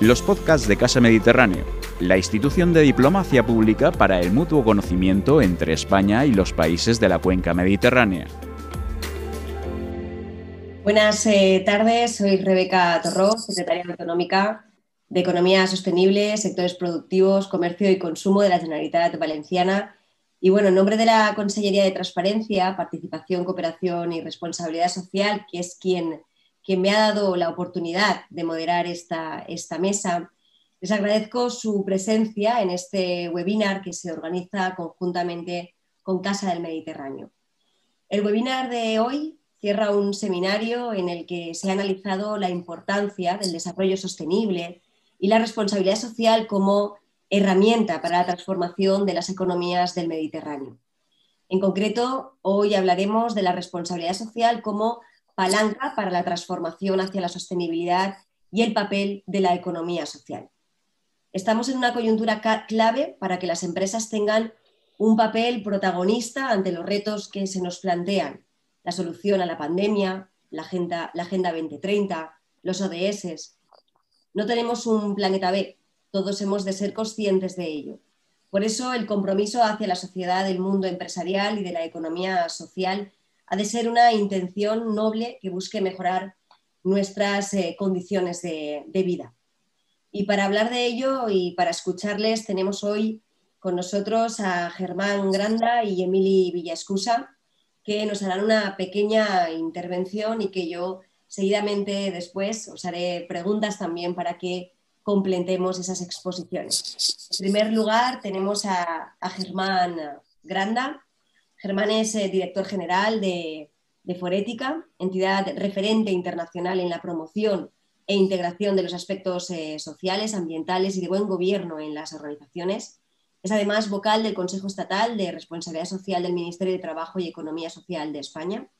los podcasts de Casa Mediterráneo, la institución de diplomacia pública para el mutuo conocimiento entre España y los países de la cuenca mediterránea. Buenas eh, tardes, soy Rebeca Torró, secretaria autonómica de Economía Sostenible, Sectores Productivos, Comercio y Consumo de la Generalitat Valenciana. Y bueno, en nombre de la Consellería de Transparencia, Participación, Cooperación y Responsabilidad Social, que es quien que me ha dado la oportunidad de moderar esta, esta mesa. Les agradezco su presencia en este webinar que se organiza conjuntamente con Casa del Mediterráneo. El webinar de hoy cierra un seminario en el que se ha analizado la importancia del desarrollo sostenible y la responsabilidad social como herramienta para la transformación de las economías del Mediterráneo. En concreto, hoy hablaremos de la responsabilidad social como palanca para la transformación hacia la sostenibilidad y el papel de la economía social. Estamos en una coyuntura clave para que las empresas tengan un papel protagonista ante los retos que se nos plantean, la solución a la pandemia, la Agenda, la agenda 2030, los ODS. No tenemos un planeta B, todos hemos de ser conscientes de ello. Por eso el compromiso hacia la sociedad del mundo empresarial y de la economía social ha de ser una intención noble que busque mejorar nuestras eh, condiciones de, vida. Y para hablar de ello y para escucharles tenemos hoy con nosotros a Germán Granda y Emily Villascusa, que nos harán una pequeña intervención y que yo seguidamente después os haré preguntas también para que completemos esas exposiciones. En primer lugar tenemos a, a Germán Granda, Germán es eh, director general de, Forética, entidad referente internacional en la promoción e integración de los aspectos eh, sociales, ambientales y de buen gobierno en las organizaciones. Es además vocal del Consejo Estatal de Responsabilidad Social del Ministerio de Trabajo y Economía Social de España.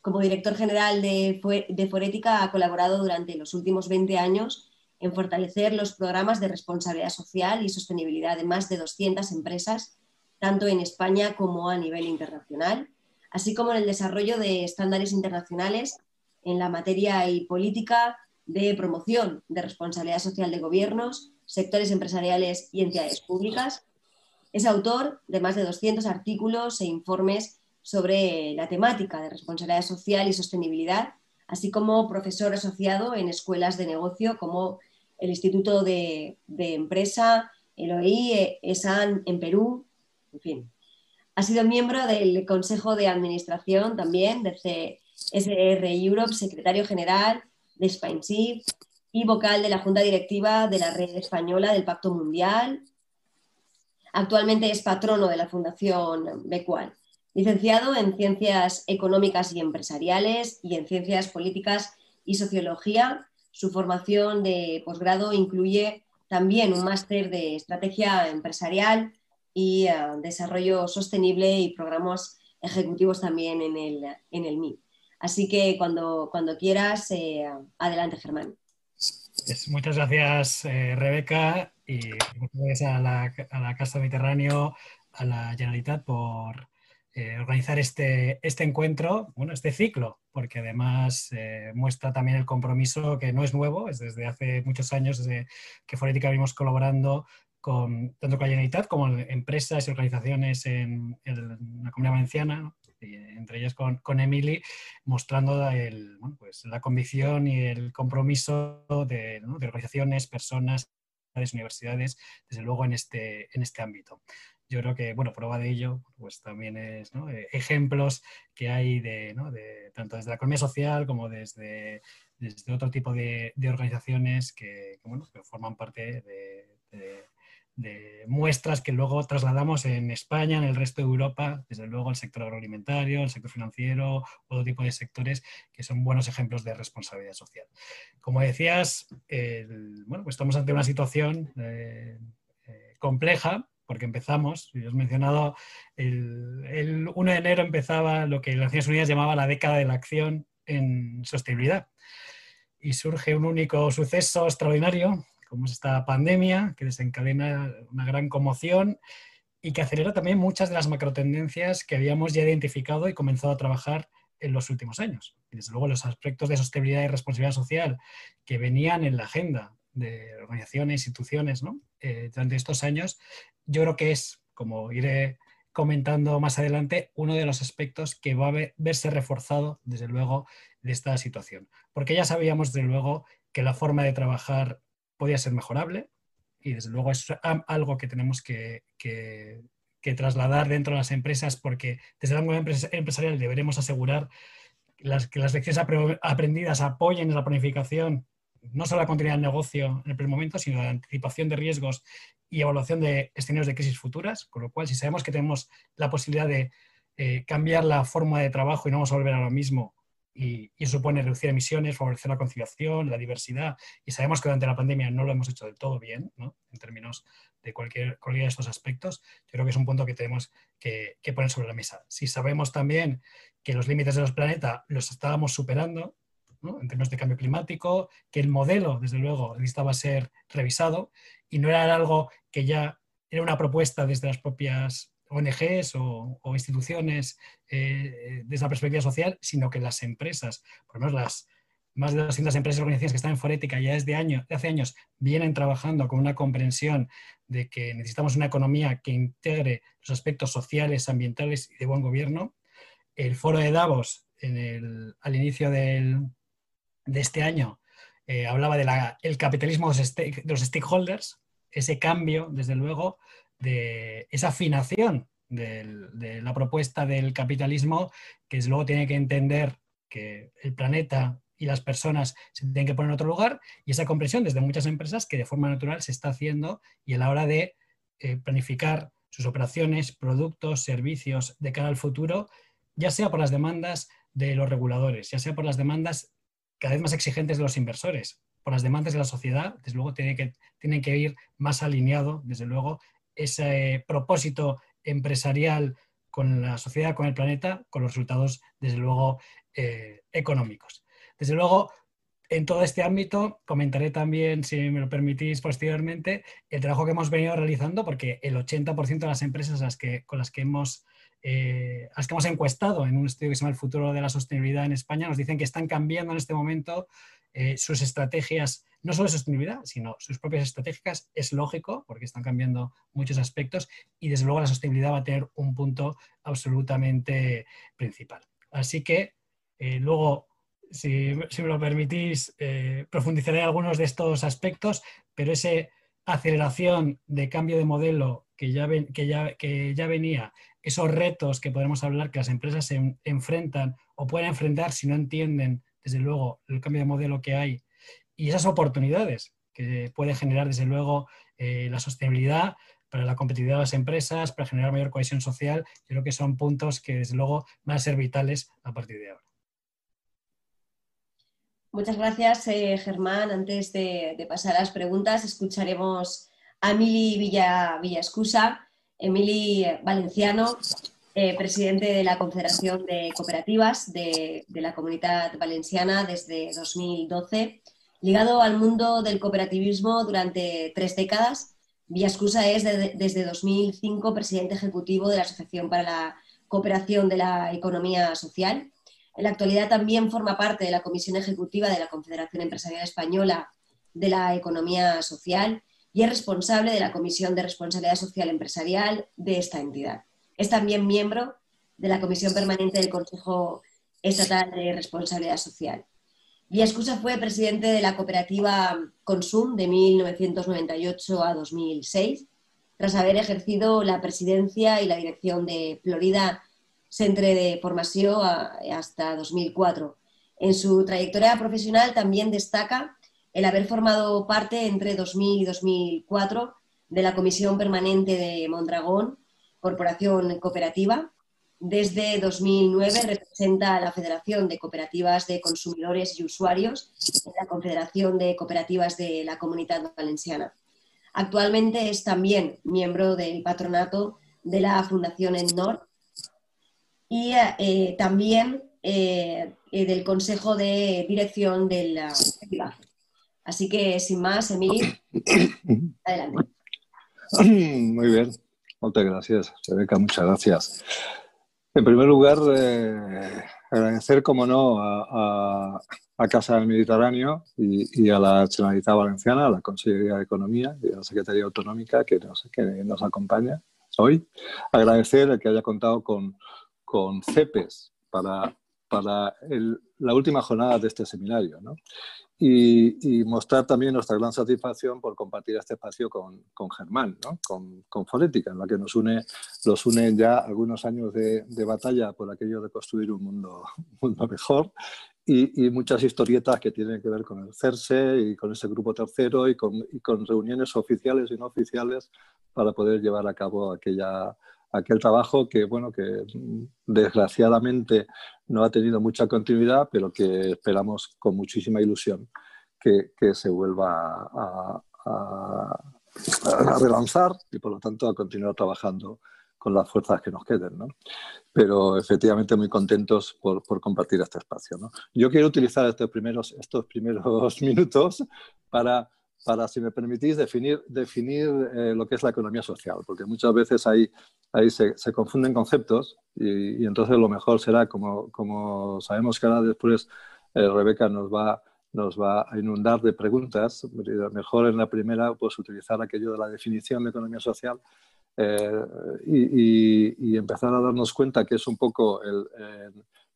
Como director general de, de Forética ha colaborado durante los últimos 20 años en fortalecer los programas de responsabilidad social y sostenibilidad de más de 200 empresas tanto en España como a nivel internacional, así como en el desarrollo de estándares internacionales en la materia y política de promoción de responsabilidad social de gobiernos, sectores empresariales y entidades públicas. Es autor de más de 200 artículos e informes sobre la temática de responsabilidad social y sostenibilidad, así como profesor asociado en escuelas de negocio como el Instituto de, Empresa, el OI, ESAN en Perú, en fin. Ha sido miembro del Consejo de Administración también de CSR Europe, secretario general de SpineShift y vocal de la Junta Directiva de la Red Española del Pacto Mundial. Actualmente es patrono de la Fundación Becual. Licenciado en Ciencias Económicas y Empresariales y en Ciencias Políticas y Sociología, su formación de posgrado incluye también un máster de Estrategia Empresarial y eh, desarrollo sostenible y programas ejecutivos también en el, en el. Así que cuando, cuando quieras, eh, adelante Germán. muchas gracias eh, Rebeca y muchas gracias a la, a la, Casa Mediterráneo, a la Generalitat por organizar este, este encuentro, bueno, este ciclo, porque además muestra también el compromiso que no es nuevo, es desde hace muchos años desde que Forética venimos colaborando con, tanto con la Generalitat como empresas y organizaciones en, la comunidad valenciana, entre ellas con, Emily, mostrando el, pues, la convicción y el compromiso de, organizaciones, personas, universidades, desde luego en este, en este ámbito. Yo creo que, bueno, prueba de ello, pues también es eh, ejemplos que hay de, ¿no? de, tanto desde la economía social como desde, desde otro tipo de, organizaciones que, bueno, que forman parte de, de muestras que luego trasladamos en España, en el resto de Europa, desde luego el sector agroalimentario, el sector financiero, otro tipo de sectores que son buenos ejemplos de responsabilidad social. Como decías, bueno, pues estamos ante una situación eh, eh, compleja porque empezamos, y has mencionado, el, el 1 de enero empezaba lo que las Naciones Unidas llamaba la década de la acción en sostenibilidad. Y surge un único suceso extraordinario, como es esta pandemia que desencadena una gran conmoción y que acelera también muchas de las macrotendencias que habíamos ya identificado y comenzado a trabajar en los últimos años. Y desde luego los aspectos de sostenibilidad y responsabilidad social que venían en la agenda de organizaciones, instituciones. Eh, durante estos años, yo creo que es, como iré comentando más adelante, uno de los aspectos que va a verse reforzado, desde luego, de esta situación. Porque ya sabíamos, desde luego, que la forma de trabajar podía ser mejorable y, desde luego, es algo que tenemos que, trasladar dentro de las empresas porque desde el ángulo empresarial deberemos asegurar que las lecciones aprendidas apoyen la planificación no solo la continuidad del negocio en el primer momento, sino la anticipación de riesgos y evaluación de escenarios de crisis futuras, con lo cual si sabemos que tenemos la posibilidad de eh, cambiar la forma de trabajo y no vamos a volver a lo mismo, y, supone reducir emisiones, favorecer la conciliación, la diversidad, y sabemos que durante la pandemia no lo hemos hecho del todo bien, ¿no? en términos de cualquier, cualquiera de estos aspectos, yo creo que es un punto que tenemos que, que poner sobre la mesa. Si sabemos también que los límites de los planetas los estábamos superando, en términos de cambio climático, que el modelo, desde luego, necesitaba ser revisado y no era algo que ya era una propuesta desde las propias ONGs o, instituciones eh, desde la perspectiva social, sino que las empresas, por lo menos las más de 200 empresas y organizaciones que están en Forética ya desde año, hace años vienen trabajando con una comprensión de que necesitamos una economía que integre los aspectos sociales, ambientales y de buen gobierno. El foro de Davos al inicio de este año eh, hablaba del capitalismo de los, stakeholders, ese cambio, desde luego, de esa afinación de la propuesta del capitalismo, que desde luego tiene que entender que el planeta y las personas se tienen que poner en otro lugar, y esa comprensión desde muchas empresas que de forma natural se está haciendo y a la hora de eh, planificar sus operaciones, productos, servicios de cara al futuro, ya sea por las demandas de los reguladores, ya sea por las demandas cada vez más exigentes de los inversores. Por las demandas de la sociedad, desde luego, tienen que, tienen que ir más alineado, desde luego, ese propósito empresarial con la sociedad, con el planeta, con los resultados, desde luego, eh, económicos. Desde luego, en todo este ámbito, comentaré también, si me lo permitís posteriormente, el trabajo que hemos venido realizando, porque el 80% de las empresas las que, con las que hemos eh, las que hemos encuestado en un estudio que se llama El futuro de la sostenibilidad en España, nos dicen que están cambiando en este momento eh, sus estrategias, no solo de sostenibilidad, sino sus propias estrategias. Es lógico, porque están cambiando muchos aspectos y desde luego la sostenibilidad va a tener un punto absolutamente principal. Así que eh, luego, si, me lo permitís, profundizaré en algunos de estos aspectos, pero esa aceleración de cambio de modelo que ya venía esos retos que podemos hablar que las empresas se enfrentan o pueden enfrentar si no entienden, desde luego, el cambio de modelo que hay y esas oportunidades que puede generar, desde luego, eh, la sostenibilidad para la competitividad de las empresas, para generar mayor cohesión social, yo creo que son puntos que, desde luego, van a ser vitales a partir de ahora. Muchas gracias, eh, Germán. Antes de, pasar a las preguntas, escucharemos a Mili Villa, Villascusa, Emily Valenciano, eh, presidente de la Confederación de Cooperativas de, la Comunidad Valenciana desde 2012, ligado al mundo del cooperativismo durante tres décadas. Villascusa es desde 2005 presidente ejecutivo de la Asociación para la Cooperación de la Economía Social. En la actualidad también forma parte de la Comisión Ejecutiva de la Confederación Empresarial Española de la Economía Social y es responsable de la Comisión de Responsabilidad Social Empresarial de esta entidad. Es también miembro de la Comisión Permanente del Consejo Estatal de Responsabilidad Social. Villascusa fue presidente de la cooperativa Consum de 1998 a 2006, tras haber ejercido la presidencia y la dirección de Florida Centre de Formación hasta 2004. En su trayectoria profesional también destaca el haber formado parte entre 2000 y 2004 de la Comisión Permanente de Mondragón, Corporación Cooperativa. Desde 2009 representa a la Federación de Cooperativas de Consumidores y Usuarios en la Confederación de Cooperativas de la Comunidad Valenciana. Actualmente es también miembro del patronato de la Fundación ENNOR y eh, también eh, del Consejo de Dirección de la Así que, sin más, Emilio, adelante. Muy bien, muchas gracias, Rebeca, muchas gracias. En primer lugar, eh, agradecer, como no, a, a Casa del Mediterráneo y, a la Generalitat Valenciana, a la Consejería de Economía y a la Secretaría Autonómica que nos, que nos acompaña hoy. Agradecer el que haya contado con, con CEPES para, para la última jornada de este seminario. ¿no? Y, mostrar también nuestra gran satisfacción por compartir este espacio con, con Germán, ¿no? con, con, Fonética, en la que nos une, los unen ya algunos años de, de, batalla por aquello de construir un mundo, mundo mejor y, y, muchas historietas que tienen que ver con el CERSE y con ese grupo tercero y con, y con reuniones oficiales y no oficiales para poder llevar a cabo aquella, aquel trabajo que, bueno, que desgraciadamente no ha tenido mucha continuidad, pero que esperamos con muchísima ilusión que, que se vuelva a, relanzar y, por lo tanto, a continuar trabajando con las fuerzas que nos queden. ¿no? Pero efectivamente muy contentos por, por compartir este espacio. ¿no? Yo quiero utilizar estos primeros, estos primeros minutos para para, si me permitís, definir, definir eh, lo que es la economía social, porque muchas veces ahí, ahí se, confunden conceptos y, entonces lo mejor será, como, sabemos que ahora después eh, Rebeca nos va, a inundar de preguntas, mejor en la primera pues utilizar aquello de la definición de economía social eh, y, empezar a darnos cuenta que es un poco eh,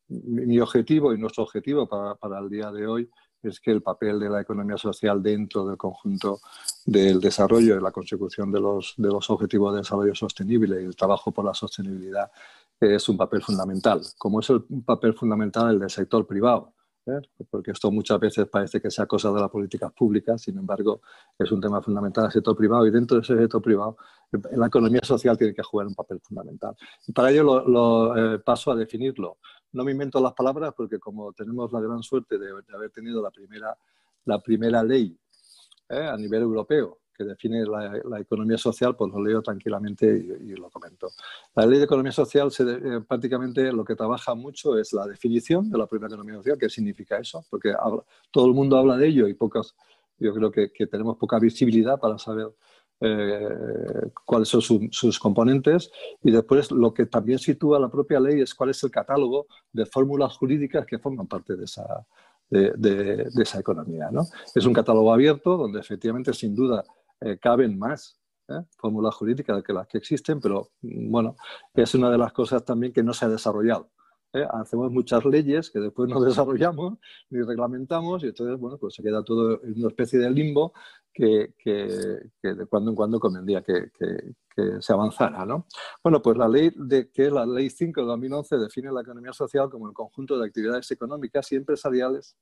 mi objetivo y nuestro objetivo para el día de hoy es que el papel de la economía social dentro del conjunto del desarrollo y la consecución de los, de los objetivos de desarrollo sostenible y el trabajo por la sostenibilidad es un papel fundamental, como es un papel fundamental el del sector privado. ¿eh? Porque esto muchas veces parece que sea cosa de las políticas públicas, sin embargo, es un tema fundamental del sector privado y dentro de ese sector privado la economía social tiene que jugar un papel fundamental. Y para ello lo, lo eh, paso a definirlo no me invento las palabras porque como tenemos la gran suerte de, haber tenido la primera, la primera ley ¿eh? a nivel europeo que define la, economía social, pues lo leo tranquilamente y, lo comento. La ley de economía social eh, prácticamente lo que trabaja mucho es la definición de la propia economía social, qué significa eso, porque todo el mundo habla de ello y pocos, yo creo que tenemos poca visibilidad para saber eh, cuáles son su, sus componentes y después lo que también sitúa la propia ley es cuál es el catálogo de fórmulas jurídicas que forman parte de esa, de, esa economía. ¿no? Es un catálogo abierto donde efectivamente sin duda eh, caben más ¿eh? fórmulas jurídicas que las que existen, pero bueno, es una de las cosas también que no se ha desarrollado. ¿Eh? hacemos muchas leyes que después no desarrollamos ni reglamentamos y entonces, bueno, pues se queda todo en una especie de limbo que, de cuando en cuando convendría que, que, se avanzara, ¿no? Bueno, pues la ley, de, que la Ley 5 de 2011, define la economía social como el conjunto de actividades económicas y empresariales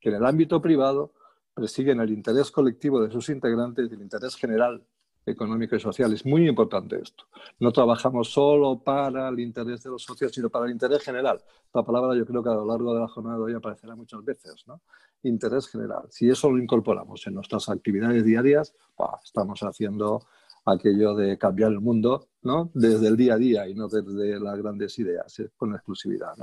que en el ámbito privado persiguen el interés colectivo de sus integrantes y el interés general económico y social. Es muy importante esto. No trabajamos solo para el interés de los socios, sino para el interés general. La palabra yo creo que a lo largo de la jornada hoy aparecerá muchas veces. ¿no? Interés general. Si eso lo incorporamos en nuestras actividades diarias, estamos haciendo aquello de cambiar el mundo ¿no? desde el día a día y no desde las grandes ideas, eh, con exclusividad.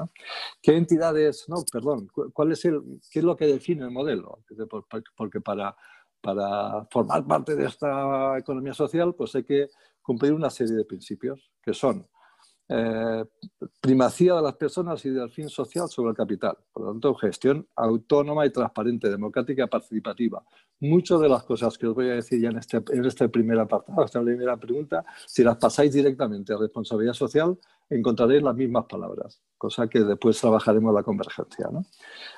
¿Qué entidades, no, perdón, cuál es el, qué es lo que define el modelo? Porque para para formar parte de esta economía social, pues hay que cumplir una serie de principios que son eh, primacía de las personas y del fin social sobre el capital. Por lo tanto, gestión autónoma y transparente, democrática participativa. Muchas de las cosas que os voy a decir ya en este, en este primer apartado, esta primera pregunta, si las pasáis directamente a responsabilidad social, encontraréis las mismas palabras, cosa que después trabajaremos la convergencia. ¿no?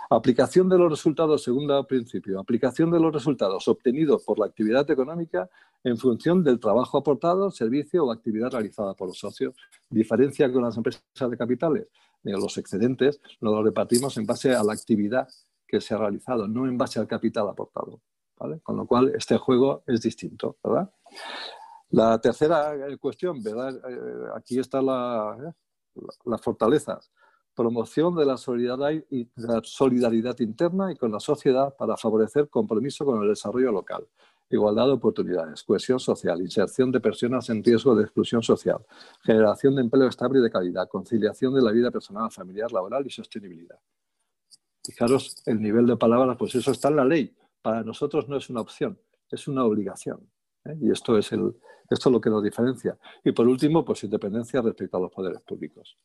Aplicación de los resultados, segundo principio, aplicación de los resultados obtenidos por la actividad económica en función del trabajo aportado, servicio o actividad realizada por los socios. Diferencia con las empresas de capitales. Los excedentes los repartimos en base a la actividad que se ha realizado, no en base al capital aportado. ¿vale? Con lo cual, este juego es distinto. ¿verdad? La tercera eh, cuestión, ¿verdad? Eh, aquí está la, eh, las fortalezas. Promoción de la solidaridad, y, de la solidaridad interna y con la sociedad para favorecer compromiso con el desarrollo local, igualdad de oportunidades, cohesión social, inserción de personas en riesgo de exclusión social, generación de empleo estable y de calidad, conciliación de la vida personal, familiar, laboral y sostenibilidad. Fijaros el nivel de palabras, pues eso está en la ley. Para nosotros no es una opción, es una obligación. ¿Eh? Y esto es, el, esto es lo que nos diferencia. Y por último, pues independencia respecto a los poderes públicos.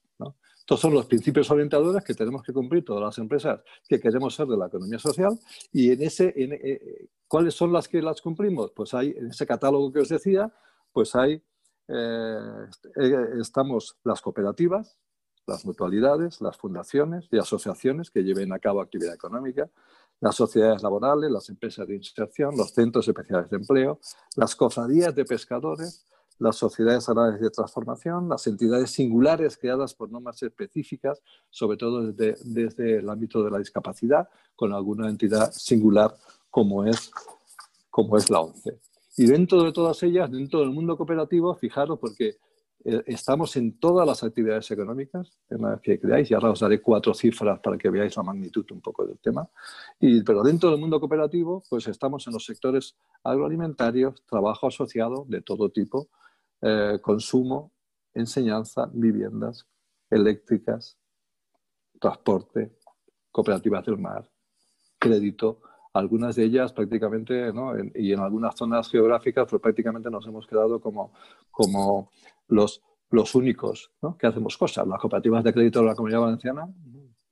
Estos son los principios orientadores que tenemos que cumplir todas las empresas que queremos ser de la economía social. Y en ese, eh, ¿cuáles son las que las cumplimos? Pues hay, en ese catálogo que os decía, pues hay, eh, estamos las cooperativas, las mutualidades, las fundaciones y asociaciones que lleven a cabo actividad económica, las sociedades laborales, las empresas de inserción, los centros especiales de empleo, las cofradías de pescadores, las sociedades agrarias de transformación, las entidades singulares creadas por normas específicas, sobre todo desde, desde el ámbito de la discapacidad, con alguna entidad singular como es, como es la ONCE. Y dentro de todas ellas, dentro del mundo cooperativo, fijaros, porque estamos en todas las actividades económicas en las que creáis, y ahora os daré cuatro cifras para que veáis la magnitud un poco del tema. Pero dentro del mundo cooperativo, pues estamos en los sectores agroalimentarios, trabajo asociado de todo tipo, eh, consumo, enseñanza, viviendas, eléctricas, transporte, cooperativas del mar, crédito, algunas de ellas prácticamente, ¿no? y en algunas zonas geográficas, pues prácticamente nos hemos quedado como, como los, los únicos que hacemos cosas. Las cooperativas de crédito de la Comunidad Valenciana,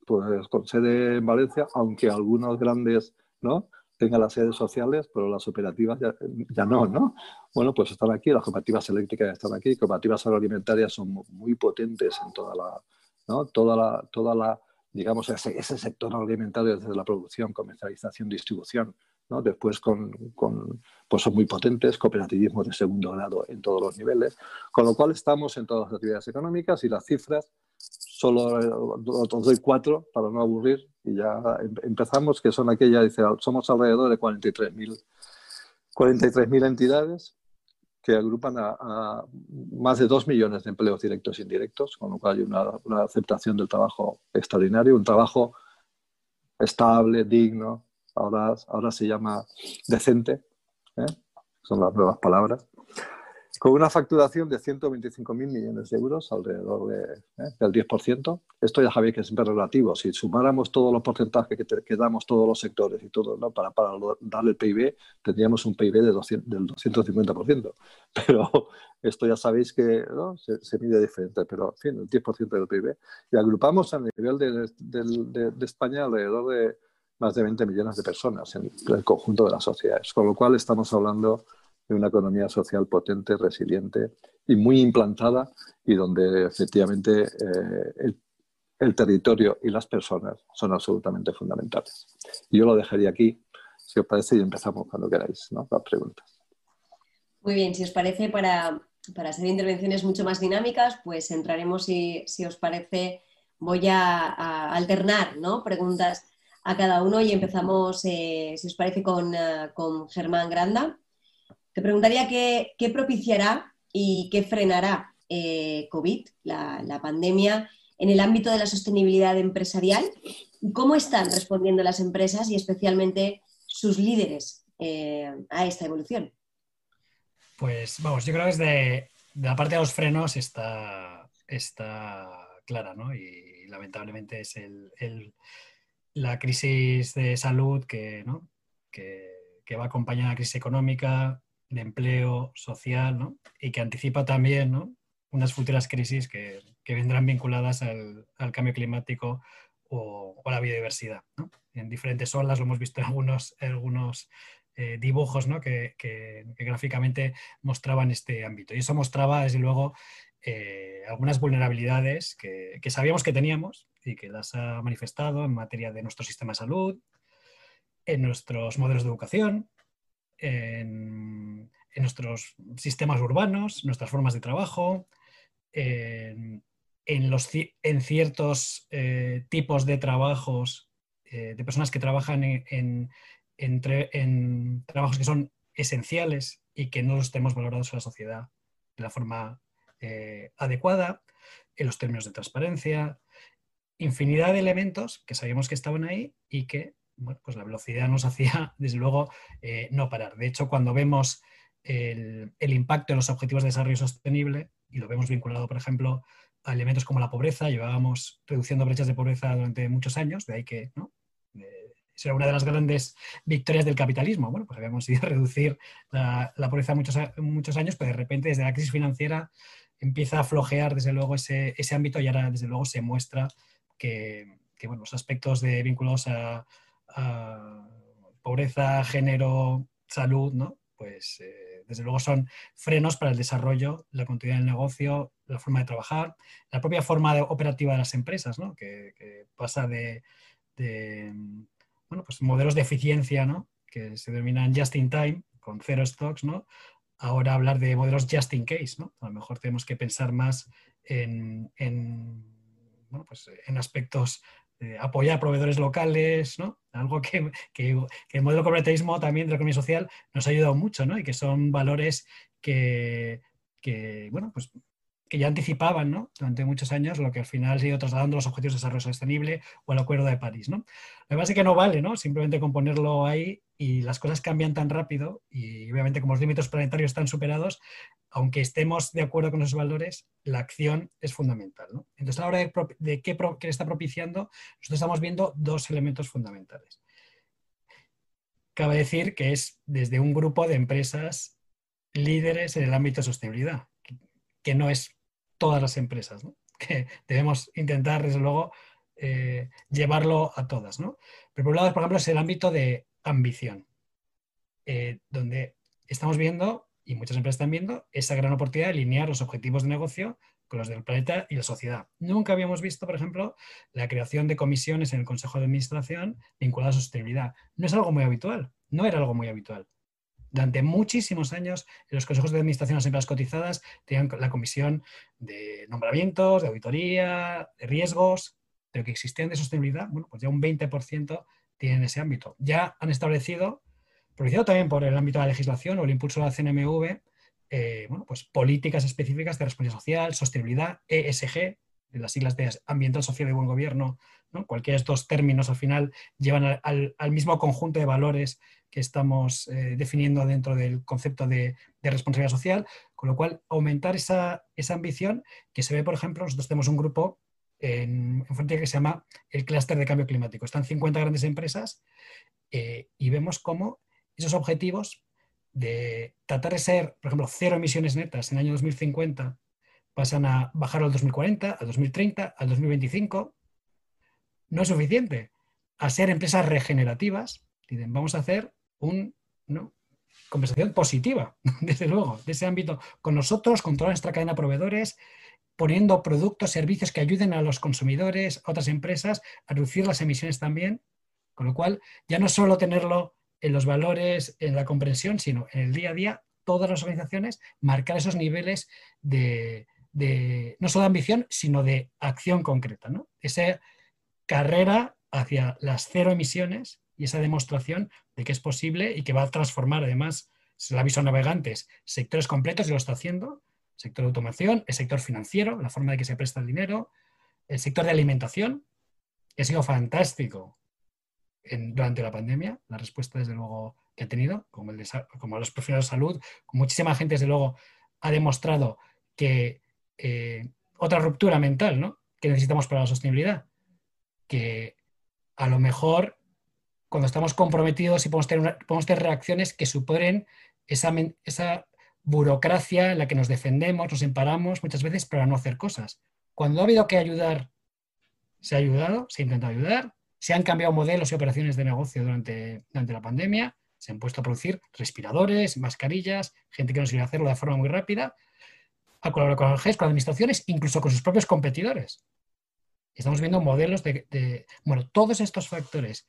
pues con sede en Valencia, aunque algunos grandes ¿no? tengan las sedes sociales, pero las operativas ya, ya, no, ¿no? Bueno, pues están aquí, las cooperativas eléctricas están aquí, cooperativas agroalimentarias son muy potentes en toda la, ¿no? toda la, toda la digamos, ese, sector alimentario desde la producción, comercialización, distribución, Después con, con, pues son muy potentes, cooperativismo de segundo grado en todos los niveles, con lo cual estamos en todas las actividades económicas y las cifras, solo os doy cuatro para no aburrir y ya em, empezamos, que son aquellas, dice, somos alrededor de 43.000 43 entidades que agrupan a, más de dos millones de empleos directos e indirectos, con lo cual hay una, una aceptación del trabajo extraordinario, un trabajo estable, digno, ahora, ahora se llama decente, ¿eh? son las nuevas palabras con una facturación de 125.000 millones de euros, alrededor de, ¿eh? del 10%. Esto ya sabéis que es siempre relativo. Si sumáramos todos los porcentajes que, damos todos los sectores y todo, ¿no? para, para darle el PIB, tendríamos un PIB de del 250%. Pero esto ya sabéis que se, mide diferente, pero en fin, el 10% del PIB. Y agrupamos a nivel de, de, de España alrededor de más de 20 millones de personas en el conjunto de las sociedades. Con lo cual estamos hablando de una economía social potente, resiliente y muy implantada y donde efectivamente eh, el, el, territorio y las personas son absolutamente fundamentales. Yo lo dejaría aquí, si os parece, y empezamos cuando queráis ¿no? las preguntas. Muy bien, si os parece, para, para hacer intervenciones mucho más dinámicas, pues entraremos, si, si os parece, voy a, a, alternar ¿no? preguntas a cada uno y empezamos, eh, si os parece, con, uh, con Germán Granda. Te preguntaría qué, propiciará y qué frenará eh, COVID, la, pandemia, en el ámbito de la sostenibilidad empresarial cómo están respondiendo las empresas y especialmente sus líderes eh, a esta evolución. Pues vamos, yo creo que desde de la parte de los frenos está, está clara, ¿no? Y lamentablemente es el, la crisis de salud que, ¿no? que, que va acompañada de la crisis económica, de empleo social ¿no? y que anticipa también ¿no? unas futuras crisis que, que vendrán vinculadas al, al cambio climático o, a la biodiversidad. ¿no? En diferentes olas lo hemos visto en algunos, algunos eh, dibujos que, que, gráficamente mostraban este ámbito. Y eso mostraba, desde luego, eh, algunas vulnerabilidades que, sabíamos que teníamos y que las ha manifestado en materia de nuestro sistema de salud, en nuestros modelos de educación, en, nuestros sistemas urbanos, nuestras formas de trabajo, en, los, en ciertos eh, tipos de trabajos eh, de personas que trabajan en, en, trabajos que son esenciales y que no los tenemos valorados en la sociedad de la forma eh, adecuada, en los términos de transparencia, infinidad de elementos que sabíamos que estaban ahí y que pues la velocidad nos hacía, desde luego, eh, no parar. De hecho, cuando vemos el, impacto en los objetivos de desarrollo sostenible, y lo vemos vinculado, por ejemplo, a elementos como la pobreza, llevábamos reduciendo brechas de pobreza durante muchos años, de ahí que era una de las grandes victorias del capitalismo. Bueno, pues habíamos ido a reducir la, pobreza muchos, muchos años, pero de repente desde la crisis financiera empieza a flojear desde luego ese, ámbito y ahora desde luego se muestra que, bueno, los aspectos de vinculados a, pobreza, género, salud, ¿no? Pues eh, desde luego son frenos para el desarrollo, la continuidad del negocio, la forma de trabajar, la propia forma operativa de las empresas, ¿no? que, pasa de, bueno, pues modelos de eficiencia ¿no? que se denominan just in time, con cero stocks, ¿no? Ahora hablar de modelos just in case. ¿no? A lo mejor tenemos que pensar más en, bueno, pues en aspectos de apoyar a proveedores locales, ¿no? algo que, que, el modelo corporativismo también de la economía social nos ha ayudado mucho ¿no? y que son valores que, que bueno, pues que ya anticipaban ¿no? durante muchos años lo que al final se ha trasladando los objetivos de desarrollo sostenible o el Acuerdo de París. ¿no? Lo que pasa es que no vale ¿no? simplemente con ponerlo ahí y las cosas cambian tan rápido y obviamente como los límites planetarios están superados, aunque estemos de acuerdo con esos valores, la acción es fundamental. ¿no? Entonces, a la hora de, qué, qué está propiciando, nosotros estamos viendo dos elementos fundamentales. Cabe decir que es desde un grupo de empresas líderes en el ámbito de sostenibilidad, que no es todas las empresas, que debemos intentar, desde luego, eh, llevarlo a todas. ¿no? Pero por un lado, por ejemplo, es el ámbito de ambición, eh, donde estamos viendo, y muchas empresas están viendo, esa gran oportunidad de alinear los objetivos de negocio con los del planeta y la sociedad. Nunca habíamos visto, por ejemplo, la creación de comisiones en el Consejo de Administración vinculadas a sostenibilidad. No es algo muy habitual, no era algo muy habitual. Durante muchísimos años, en los consejos de administración de las empresas cotizadas tenían la comisión de nombramientos, de auditoría, de riesgos, pero que existían de sostenibilidad, bueno, pues ya un 20% tienen ese ámbito. Ya han establecido, producido también por el ámbito de la legislación o el impulso de la CNMV, eh, bueno, pues políticas específicas de responsabilidad social, sostenibilidad, ESG, las siglas de ambiental, social y buen gobierno, cualquiera de estos términos al final llevan al, al mismo conjunto de valores que estamos eh, definiendo dentro del concepto de, responsabilidad social, con lo cual aumentar esa, ambición que se ve, por ejemplo, nosotros tenemos un grupo en, en que se llama el clúster de cambio climático. Están 50 grandes empresas eh, y vemos cómo esos objetivos de tratar de ser, por ejemplo, cero emisiones netas en el año 2050 pasan a bajar al 2040, al 2030, al 2025. No es suficiente. A ser empresas regenerativas, dicen, vamos a hacer una conversación positiva, desde luego, de ese ámbito con nosotros, con toda nuestra cadena de proveedores, poniendo productos, servicios que ayuden a los consumidores, a otras empresas, a reducir las emisiones también, con lo cual ya no solo tenerlo en los valores, en la comprensión, sino en el día a día, todas las organizaciones marcar esos niveles de, no solo de ambición, sino de acción concreta. ¿no? Esa carrera hacia las cero emisiones y esa demostración de que es posible y que va a transformar además, se la aviso a navegantes, sectores completos y lo está haciendo, sector de automación, el sector financiero, la forma de que se presta el dinero, el sector de alimentación, que ha sido fantástico durante la pandemia, la respuesta desde luego que ha tenido, como, el como los profesionales de salud, muchísima gente desde luego ha demostrado que eh, otra ruptura mental ¿no? que necesitamos para la sostenibilidad, que a lo mejor cuando estamos comprometidos y podemos tener, tener reacciones que superen esa, esa burocracia en la que nos defendemos, nos emparamos muchas veces para no hacer cosas. Cuando ha habido que ayudar, se ha ayudado, se ha intentado ayudar, se han cambiado modelos y operaciones de negocio durante, durante la pandemia, se han puesto a producir respiradores, mascarillas, gente que no a hacerlo de forma muy rápida, a colaborar con el GES, con administraciones, incluso con sus propios competidores. Estamos viendo modelos de, bueno, todos estos factores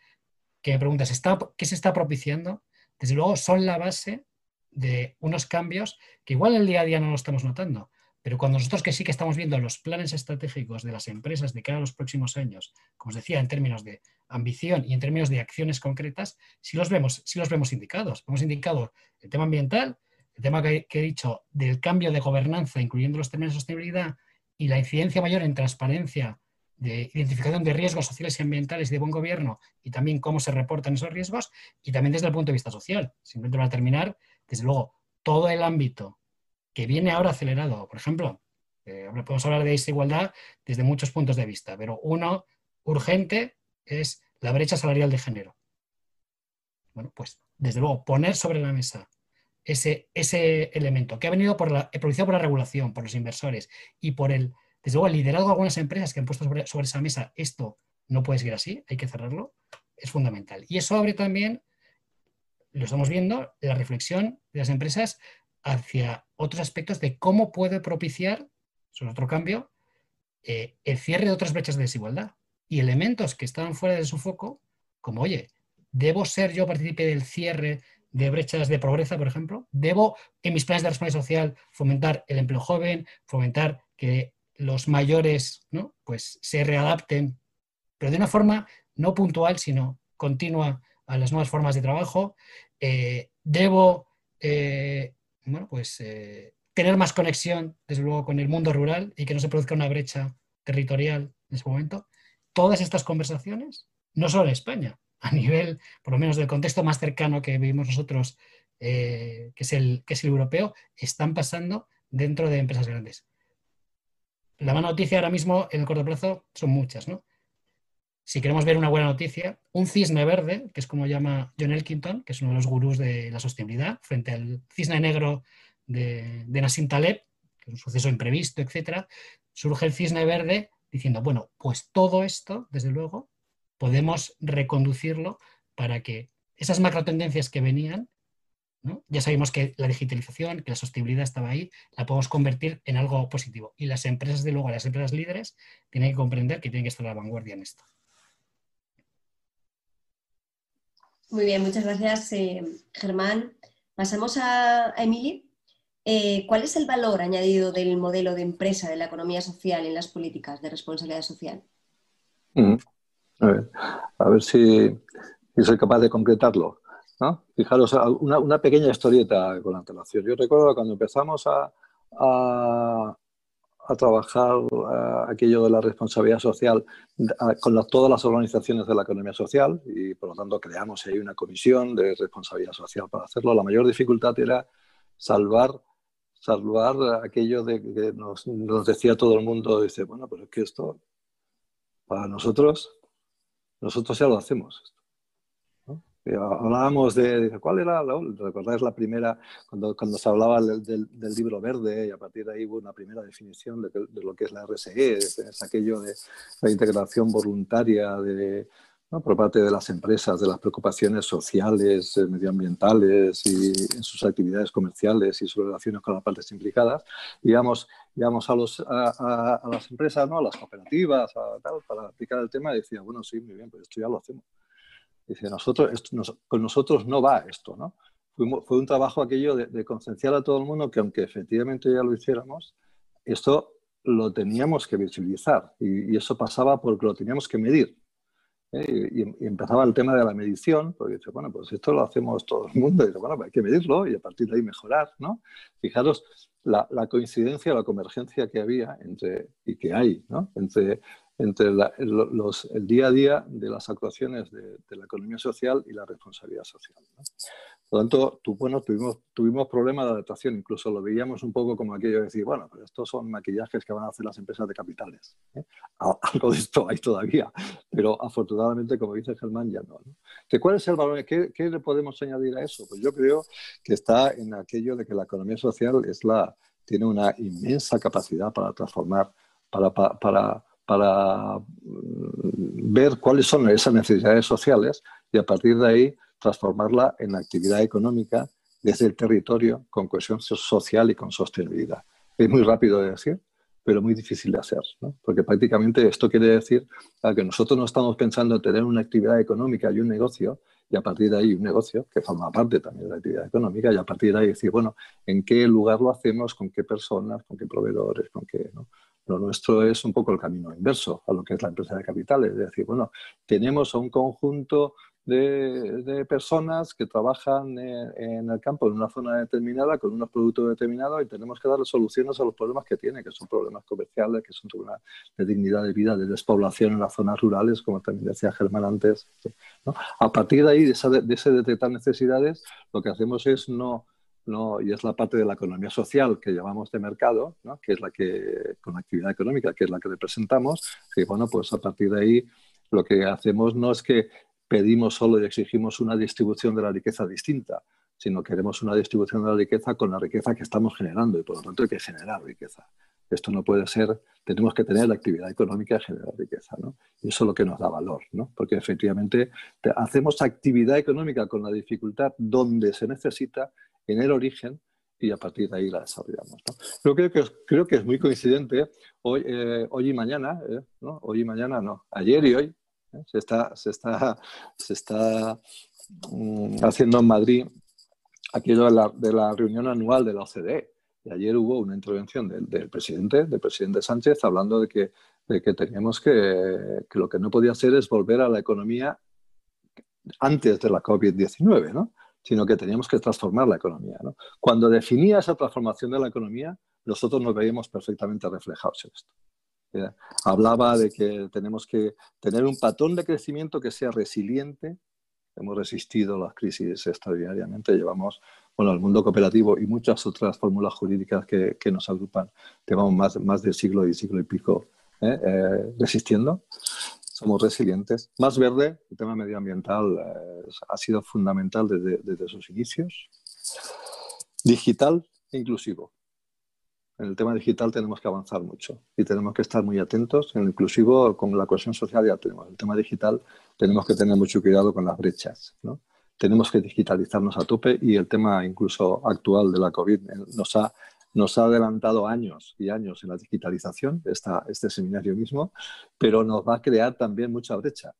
que me preguntas, ¿qué se está propiciando? Desde luego son la base de unos cambios que igual el día a día no lo estamos notando, pero cuando nosotros que sí que estamos viendo los planes estratégicos de las empresas de cara a los próximos años, como os decía, en términos de ambición y en términos de acciones concretas, sí los vemos, sí los vemos indicados. Hemos indicado el tema ambiental, el tema que he dicho del cambio de gobernanza, incluyendo los términos de sostenibilidad y la incidencia mayor en transparencia de identificación de riesgos sociales y ambientales de buen gobierno y también cómo se reportan esos riesgos y también desde el punto de vista social. Simplemente para terminar, desde luego, todo el ámbito que viene ahora acelerado, por ejemplo, eh, podemos hablar de desigualdad desde muchos puntos de vista, pero uno urgente es la brecha salarial de género. Bueno, pues desde luego poner sobre la mesa ese, ese elemento que ha venido por la, producido por la regulación, por los inversores y por el, desde luego, el liderazgo de algunas empresas que han puesto sobre, esa mesa, esto no puede seguir así, hay que cerrarlo, es fundamental. Y eso abre también, lo estamos viendo, la reflexión de las empresas hacia otros aspectos de cómo puede propiciar, sobre otro cambio, eh, el cierre de otras brechas de desigualdad y elementos que estaban fuera de su foco, como, oye, ¿debo ser yo partícipe del cierre de brechas de pobreza, por ejemplo? ¿Debo en mis planes de responsabilidad social fomentar el empleo joven, fomentar que los mayores ¿no? pues se readapten, pero de una forma no puntual, sino continua a las nuevas formas de trabajo? Eh, ¿Debo eh, bueno, pues, tener más conexión, desde luego, con el mundo rural y que no se produzca una brecha territorial en ese momento. Todas estas conversaciones, no solo en España, a nivel, por lo menos del contexto más cercano que vivimos nosotros, eh, que, es el, que es el europeo, están pasando dentro de empresas grandes. La mala noticia ahora mismo, en el corto plazo, son muchas, ¿no? Si queremos ver una buena noticia, un cisne verde, que es como llama John Elkington, que es uno de los gurús de la sostenibilidad, frente al cisne negro de, de Nassim Taleb, que es un suceso imprevisto, etcétera, surge el cisne verde diciendo, bueno, pues todo esto, desde luego, podemos reconducirlo para que esas macro tendencias que venían, ya sabemos que la digitalización, que la sostenibilidad estaba ahí, la podemos convertir en algo positivo. Y las empresas, de luego, las empresas líderes, tienen que comprender que tienen que estar a la vanguardia en esto. Muy bien, muchas gracias, eh, Germán. Pasamos a, a Emily. Eh, ¿Cuál es el valor añadido del modelo de empresa de la economía social en las políticas de responsabilidad social? Mm. A, ver, si, soy capaz de concretarlo. Fijaros, una, pequeña historieta con antelación. Yo recuerdo cuando empezamos a, trabajar aquello de la responsabilidad social con todas las organizaciones de la economía social y por lo tanto creamos ahí una comisión de responsabilidad social para hacerlo. La mayor dificultad era salvar salvar aquello de que nos, decía todo el mundo, dice, bueno, pero es que esto, para nosotros, nosotros ya lo hacemos. Hablábamos de, ¿cuál era? ¿Recordáis la primera, cuando, cuando se hablaba del, libro verde y a partir de ahí hubo una primera definición de, de lo que es la RSE, es aquello de la integración voluntaria de, por parte de las empresas, de las preocupaciones sociales, eh, medioambientales y en sus actividades comerciales y sus relaciones con las partes implicadas, digamos, digamos a, los, a, las empresas, ¿no? a las cooperativas, tal, para aplicar el tema, decía, bueno, sí, muy bien, pero esto ya lo hacemos. Dice, nosotros, con nosotros no va esto, ¿no? Fue, un trabajo aquello de, concienciar a todo el mundo que aunque efectivamente ya lo hiciéramos, esto lo teníamos que visibilizar y, eso pasaba porque lo teníamos que medir ¿eh? Y, empezaba el tema de la medición, porque dice, bueno, pues esto lo hacemos todo el mundo, y dice, bueno, pues hay que medirlo y a partir de ahí mejorar, ¿no? Fijaros la, coincidencia, la convergencia que había entre, y que hay, ¿no? Entre, entre los, el día a día de las actuaciones de, la economía social y la responsabilidad social. ¿no? Por lo tanto, bueno, tuvimos, tuvimos problemas de adaptación, incluso lo veíamos un poco como aquello de decir, bueno, pero estos son maquillajes que van a hacer las empresas de capitales. ¿eh? Algo de esto hay todavía, pero afortunadamente, como dice Germán, ya no. ¿Cuál es el valor? ¿Qué, ¿Qué, le podemos añadir a eso? Pues yo creo que está en aquello de que la economía social es la, tiene una inmensa capacidad para transformar, para, para, para para mm, ver cuáles son esas necesidades sociales y a partir de ahí transformarla en actividad económica desde el territorio con cohesión social y con sostenibilidad. Es muy rápido de decir, pero muy difícil de hacer, ¿no? porque prácticamente esto quiere decir que nosotros no estamos pensando en tener una actividad económica y un negocio, y a partir de ahí un negocio que forma parte también de la actividad económica, y a partir de ahí decir, bueno, ¿en qué lugar lo hacemos? ¿Con qué personas? ¿Con qué proveedores? ¿Con qué? Lo nuestro es un poco el camino inverso a lo que es la empresa de capitales, es decir, bueno, tenemos un conjunto de, personas que trabajan en, el campo en una zona determinada con unos productos determinados y tenemos que dar soluciones a los problemas que tiene, que son problemas comerciales, que son problemas de dignidad de vida, de despoblación en las zonas rurales, como también decía Germán antes. A partir de ahí, de, ese detectar necesidades, lo que hacemos es no, no, y es la parte de la economía social que llamamos de mercado, que es la que, con la actividad económica, que es la que representamos, y bueno, pues a partir de ahí lo que hacemos no es que pedimos solo y exigimos una distribución de la riqueza distinta, sino queremos una distribución de la riqueza con la riqueza que estamos generando y por lo tanto hay que generar riqueza. Esto no puede ser, tenemos que tener la actividad económica y generar riqueza, ¿no? Y eso es lo que nos da valor, ¿no? Porque efectivamente hacemos actividad económica con la dificultad donde se necesita en el origen y a partir de ahí la desarrollamos. ¿no? creo, que, creo que es muy coincidente hoy, eh, hoy y mañana, ¿eh? ¿no? Hoy y mañana no, ayer y hoy ¿eh? se está, se está, se está mm, haciendo en Madrid aquello de la, de la reunión anual de la OCDE. Y ayer hubo una intervención del, presidente, del presidente Sánchez, hablando de que, teníamos que lo que no podía hacer es volver a la economía antes de la COVID-19, ¿no? sino que teníamos que transformar la economía. ¿no? Cuando definía esa transformación de la economía, nosotros nos veíamos perfectamente reflejados en esto. Hablaba de que tenemos que tener un patrón de crecimiento que sea resiliente. Hemos resistido las crisis extraordinariamente. Llevamos, bueno, el mundo cooperativo y muchas otras fórmulas jurídicas que, que nos agrupan, llevamos más, más de siglo y siglo y pico ¿eh? Eh, resistiendo somos resilientes. Más verde, el tema medioambiental eh, ha sido fundamental desde, desde, sus inicios. Digital e inclusivo. En el tema digital tenemos que avanzar mucho y tenemos que estar muy atentos. En el inclusivo, con la cohesión social ya tenemos. El tema digital tenemos que tener mucho cuidado con las brechas. ¿no? Tenemos que digitalizarnos a tope y el tema incluso actual de la COVID nos ha nos ha adelantado años y años en la digitalización, esta, este seminario mismo, pero nos va a crear también mucha brecha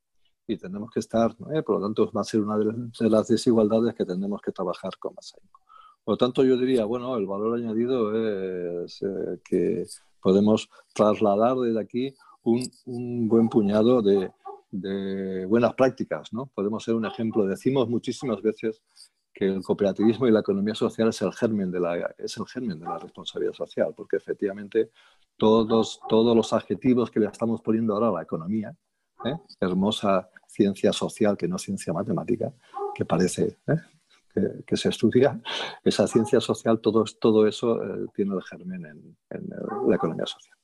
y tenemos que estar, ¿no? por lo tanto, va a ser una de las desigualdades que tenemos que trabajar con más ahínco. Por lo tanto, yo diría, bueno, el valor añadido es eh, que podemos trasladar desde aquí un, buen puñado de, de, buenas prácticas, ¿no? Podemos ser un ejemplo. Decimos muchísimas veces que el cooperativismo y la economía social es el germen de la, es el germen de la responsabilidad social, porque efectivamente todos, todos los adjetivos que le estamos poniendo ahora a la economía, ¿eh? hermosa ciencia social que no ciencia matemática, que parece ¿eh? Que, se estudia, esa ciencia social, todo, todo eso eh, tiene el germen en, en, la economía social.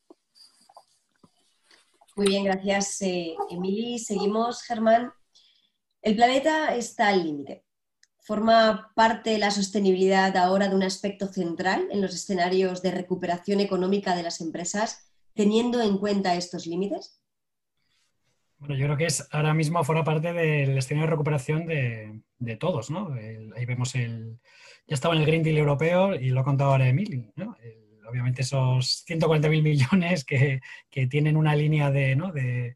Muy bien, gracias, Emily. Seguimos, Germán. El planeta está al límite ¿Forma parte la sostenibilidad ahora de un aspecto central en los escenarios de recuperación económica de las empresas, teniendo en cuenta estos límites? Bueno, yo creo que es ahora mismo forma parte del escenario de recuperación de, todos, ¿no? ahí vemos el. Ya estaba en el Green Deal europeo y lo ha contado ahora Emily, ¿no? obviamente esos 140.000 millones que, tienen una línea de, ¿no? de,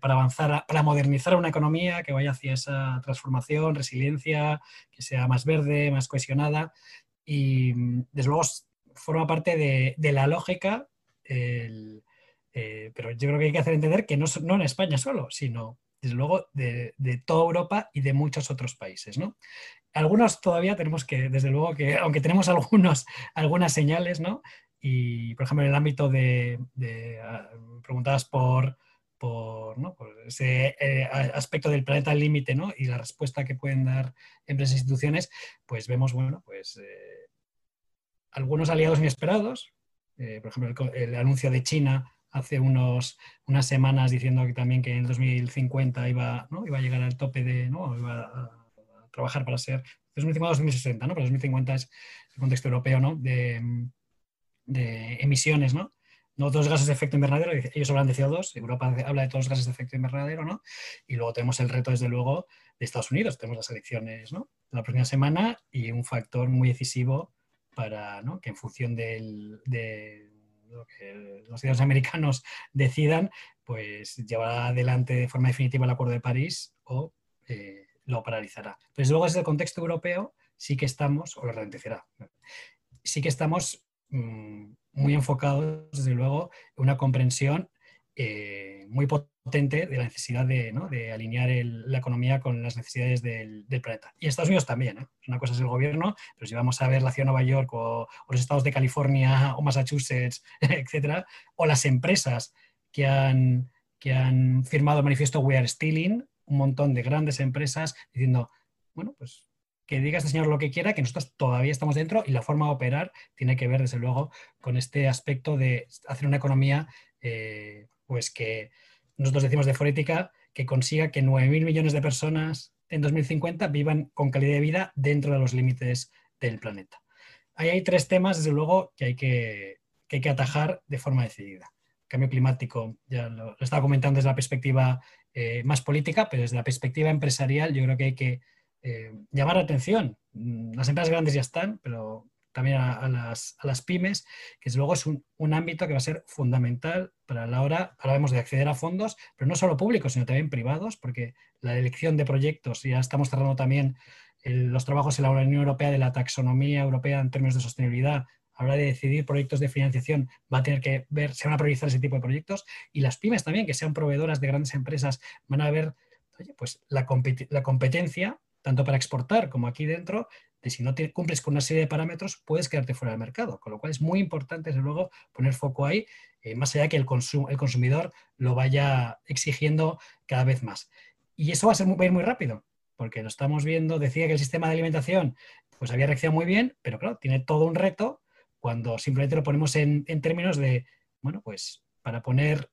para avanzar, para modernizar una economía que vaya hacia esa transformación, resiliencia, que sea más verde, más cohesionada. Y desde luego forma parte de, la lógica, eh, pero yo creo que hay que hacer entender que no, no en España solo, sino desde luego de, toda Europa y de muchos otros países. ¿no? Algunos todavía tenemos que, desde luego que, aunque tenemos algunos, algunas señales, ¿no? y por ejemplo en el ámbito de, de ah, preguntadas por por, ese eh, aspecto del planeta límite ¿no? y la respuesta que pueden dar empresas e instituciones, pues vemos bueno, pues, eh, algunos aliados inesperados. Por ejemplo, el, anuncio de China hace unos, unas semanas diciendo que también que en el 2050 iba, ¿no? iba a llegar al tope de, ¿no? iba a, trabajar para ser 2050-2060, ¿no? pero 2050 es el contexto europeo ¿no? de, de emisiones, ¿no? no todos los gases de efecto invernadero, ellos hablan de CO2, Europa habla de todos los gases de efecto invernadero, ¿no? Y luego tenemos el reto, desde luego, de Estados Unidos, tenemos las elecciones, ¿no? La próxima semana y un factor muy decisivo para, ¿no? Que en función de lo que los ciudadanos americanos decidan, pues llevará adelante de forma definitiva el Acuerdo de París o eh, lo paralizará. Entonces, luego desde el contexto europeo sí que estamos, o lo ralentecerá, sí que estamos mm, muy enfocados, desde luego, en una comprensión eh, muy potente de la necesidad de, alinear la economía con las necesidades del, planeta. Y Estados Unidos también. ¿eh? Una cosa es el gobierno, pero si vamos a ver la ciudad de Nueva York o, los estados de California o Massachusetts, etcétera, o las empresas que han, que han firmado el manifiesto We Are Stealing, un montón de grandes empresas diciendo, bueno, pues que diga este señor lo que quiera, que nosotros todavía estamos dentro y la forma de operar tiene que ver, desde luego, con este aspecto de hacer una economía, eh, pues que nosotros decimos de forética, que consiga que 9.000 millones de personas en 2050 vivan con calidad de vida dentro de los límites del planeta. Ahí hay tres temas, desde luego, que hay que, hay que atajar de forma decidida. cambio climático, ya lo, estaba comentando desde la perspectiva eh, más política, pero desde la perspectiva empresarial yo creo que hay que eh, llamar la atención. Mm, las empresas grandes ya están, pero también a, las, pymes, que desde luego es un, ámbito que va a ser fundamental para la hora, ahora de acceder a fondos, pero no solo públicos, sino también privados, porque la elección de proyectos, ya estamos cerrando también los trabajos en la Unión Europea de la taxonomía europea en términos de sostenibilidad, a hora de decidir proyectos de financiación va a tener que ver, se van a priorizar ese tipo de proyectos y las pymes también, que sean proveedoras de grandes empresas, van a ver pues la, la competencia, tanto para exportar como aquí dentro, si no te cumples con una serie de parámetros, puedes quedarte fuera del mercado. Con lo cual es muy importante, desde luego, poner foco ahí, eh, más allá que el, consumidor lo vaya exigiendo cada vez más. Y eso va a ser muy, muy rápido, porque lo estamos viendo, decía que el sistema de alimentación pues había reaccionado muy bien, pero claro, tiene todo un reto cuando simplemente lo ponemos en, términos de, bueno, pues para poner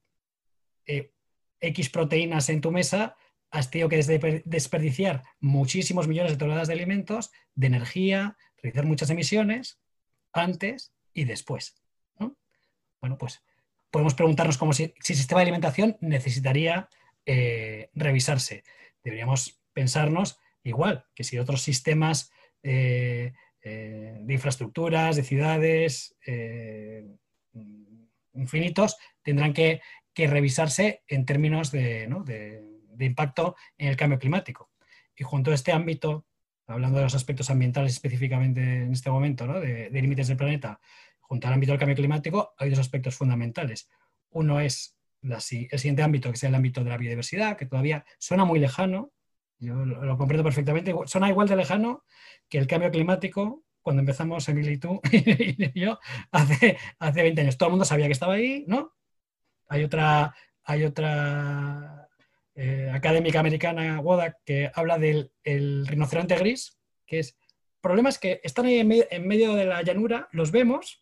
eh, X proteínas en tu mesa, has tenido que desperdiciar muchísimos millones de toneladas de alimentos, de energía, realizar muchas emisiones antes y después. Bueno, pues podemos preguntarnos como si, el sistema de alimentación necesitaría eh, revisarse. Deberíamos pensarnos igual que si otros sistemas eh, eh, de infraestructuras, de ciudades infinitos, tendrán que, revisarse en términos de impacto en el cambio climático. Y junto a este ámbito, hablando de los aspectos ambientales específicamente en este momento, de, límites del planeta, junto al ámbito del cambio climático, hay dos aspectos fundamentales. Uno es el siguiente ámbito, que es el ámbito de la biodiversidad, que todavía suena muy lejano, yo lo, comprendo perfectamente, suena igual de lejano que el cambio climático cuando empezamos Emily y tú y yo hace, hace 20 años. Todo el mundo sabía que estaba ahí, ¿no? Hay otra, hay otra eh, académica americana, Wodak, que habla del rinoceronte gris, que es problemas que están ahí en, medio de la llanura, los vemos.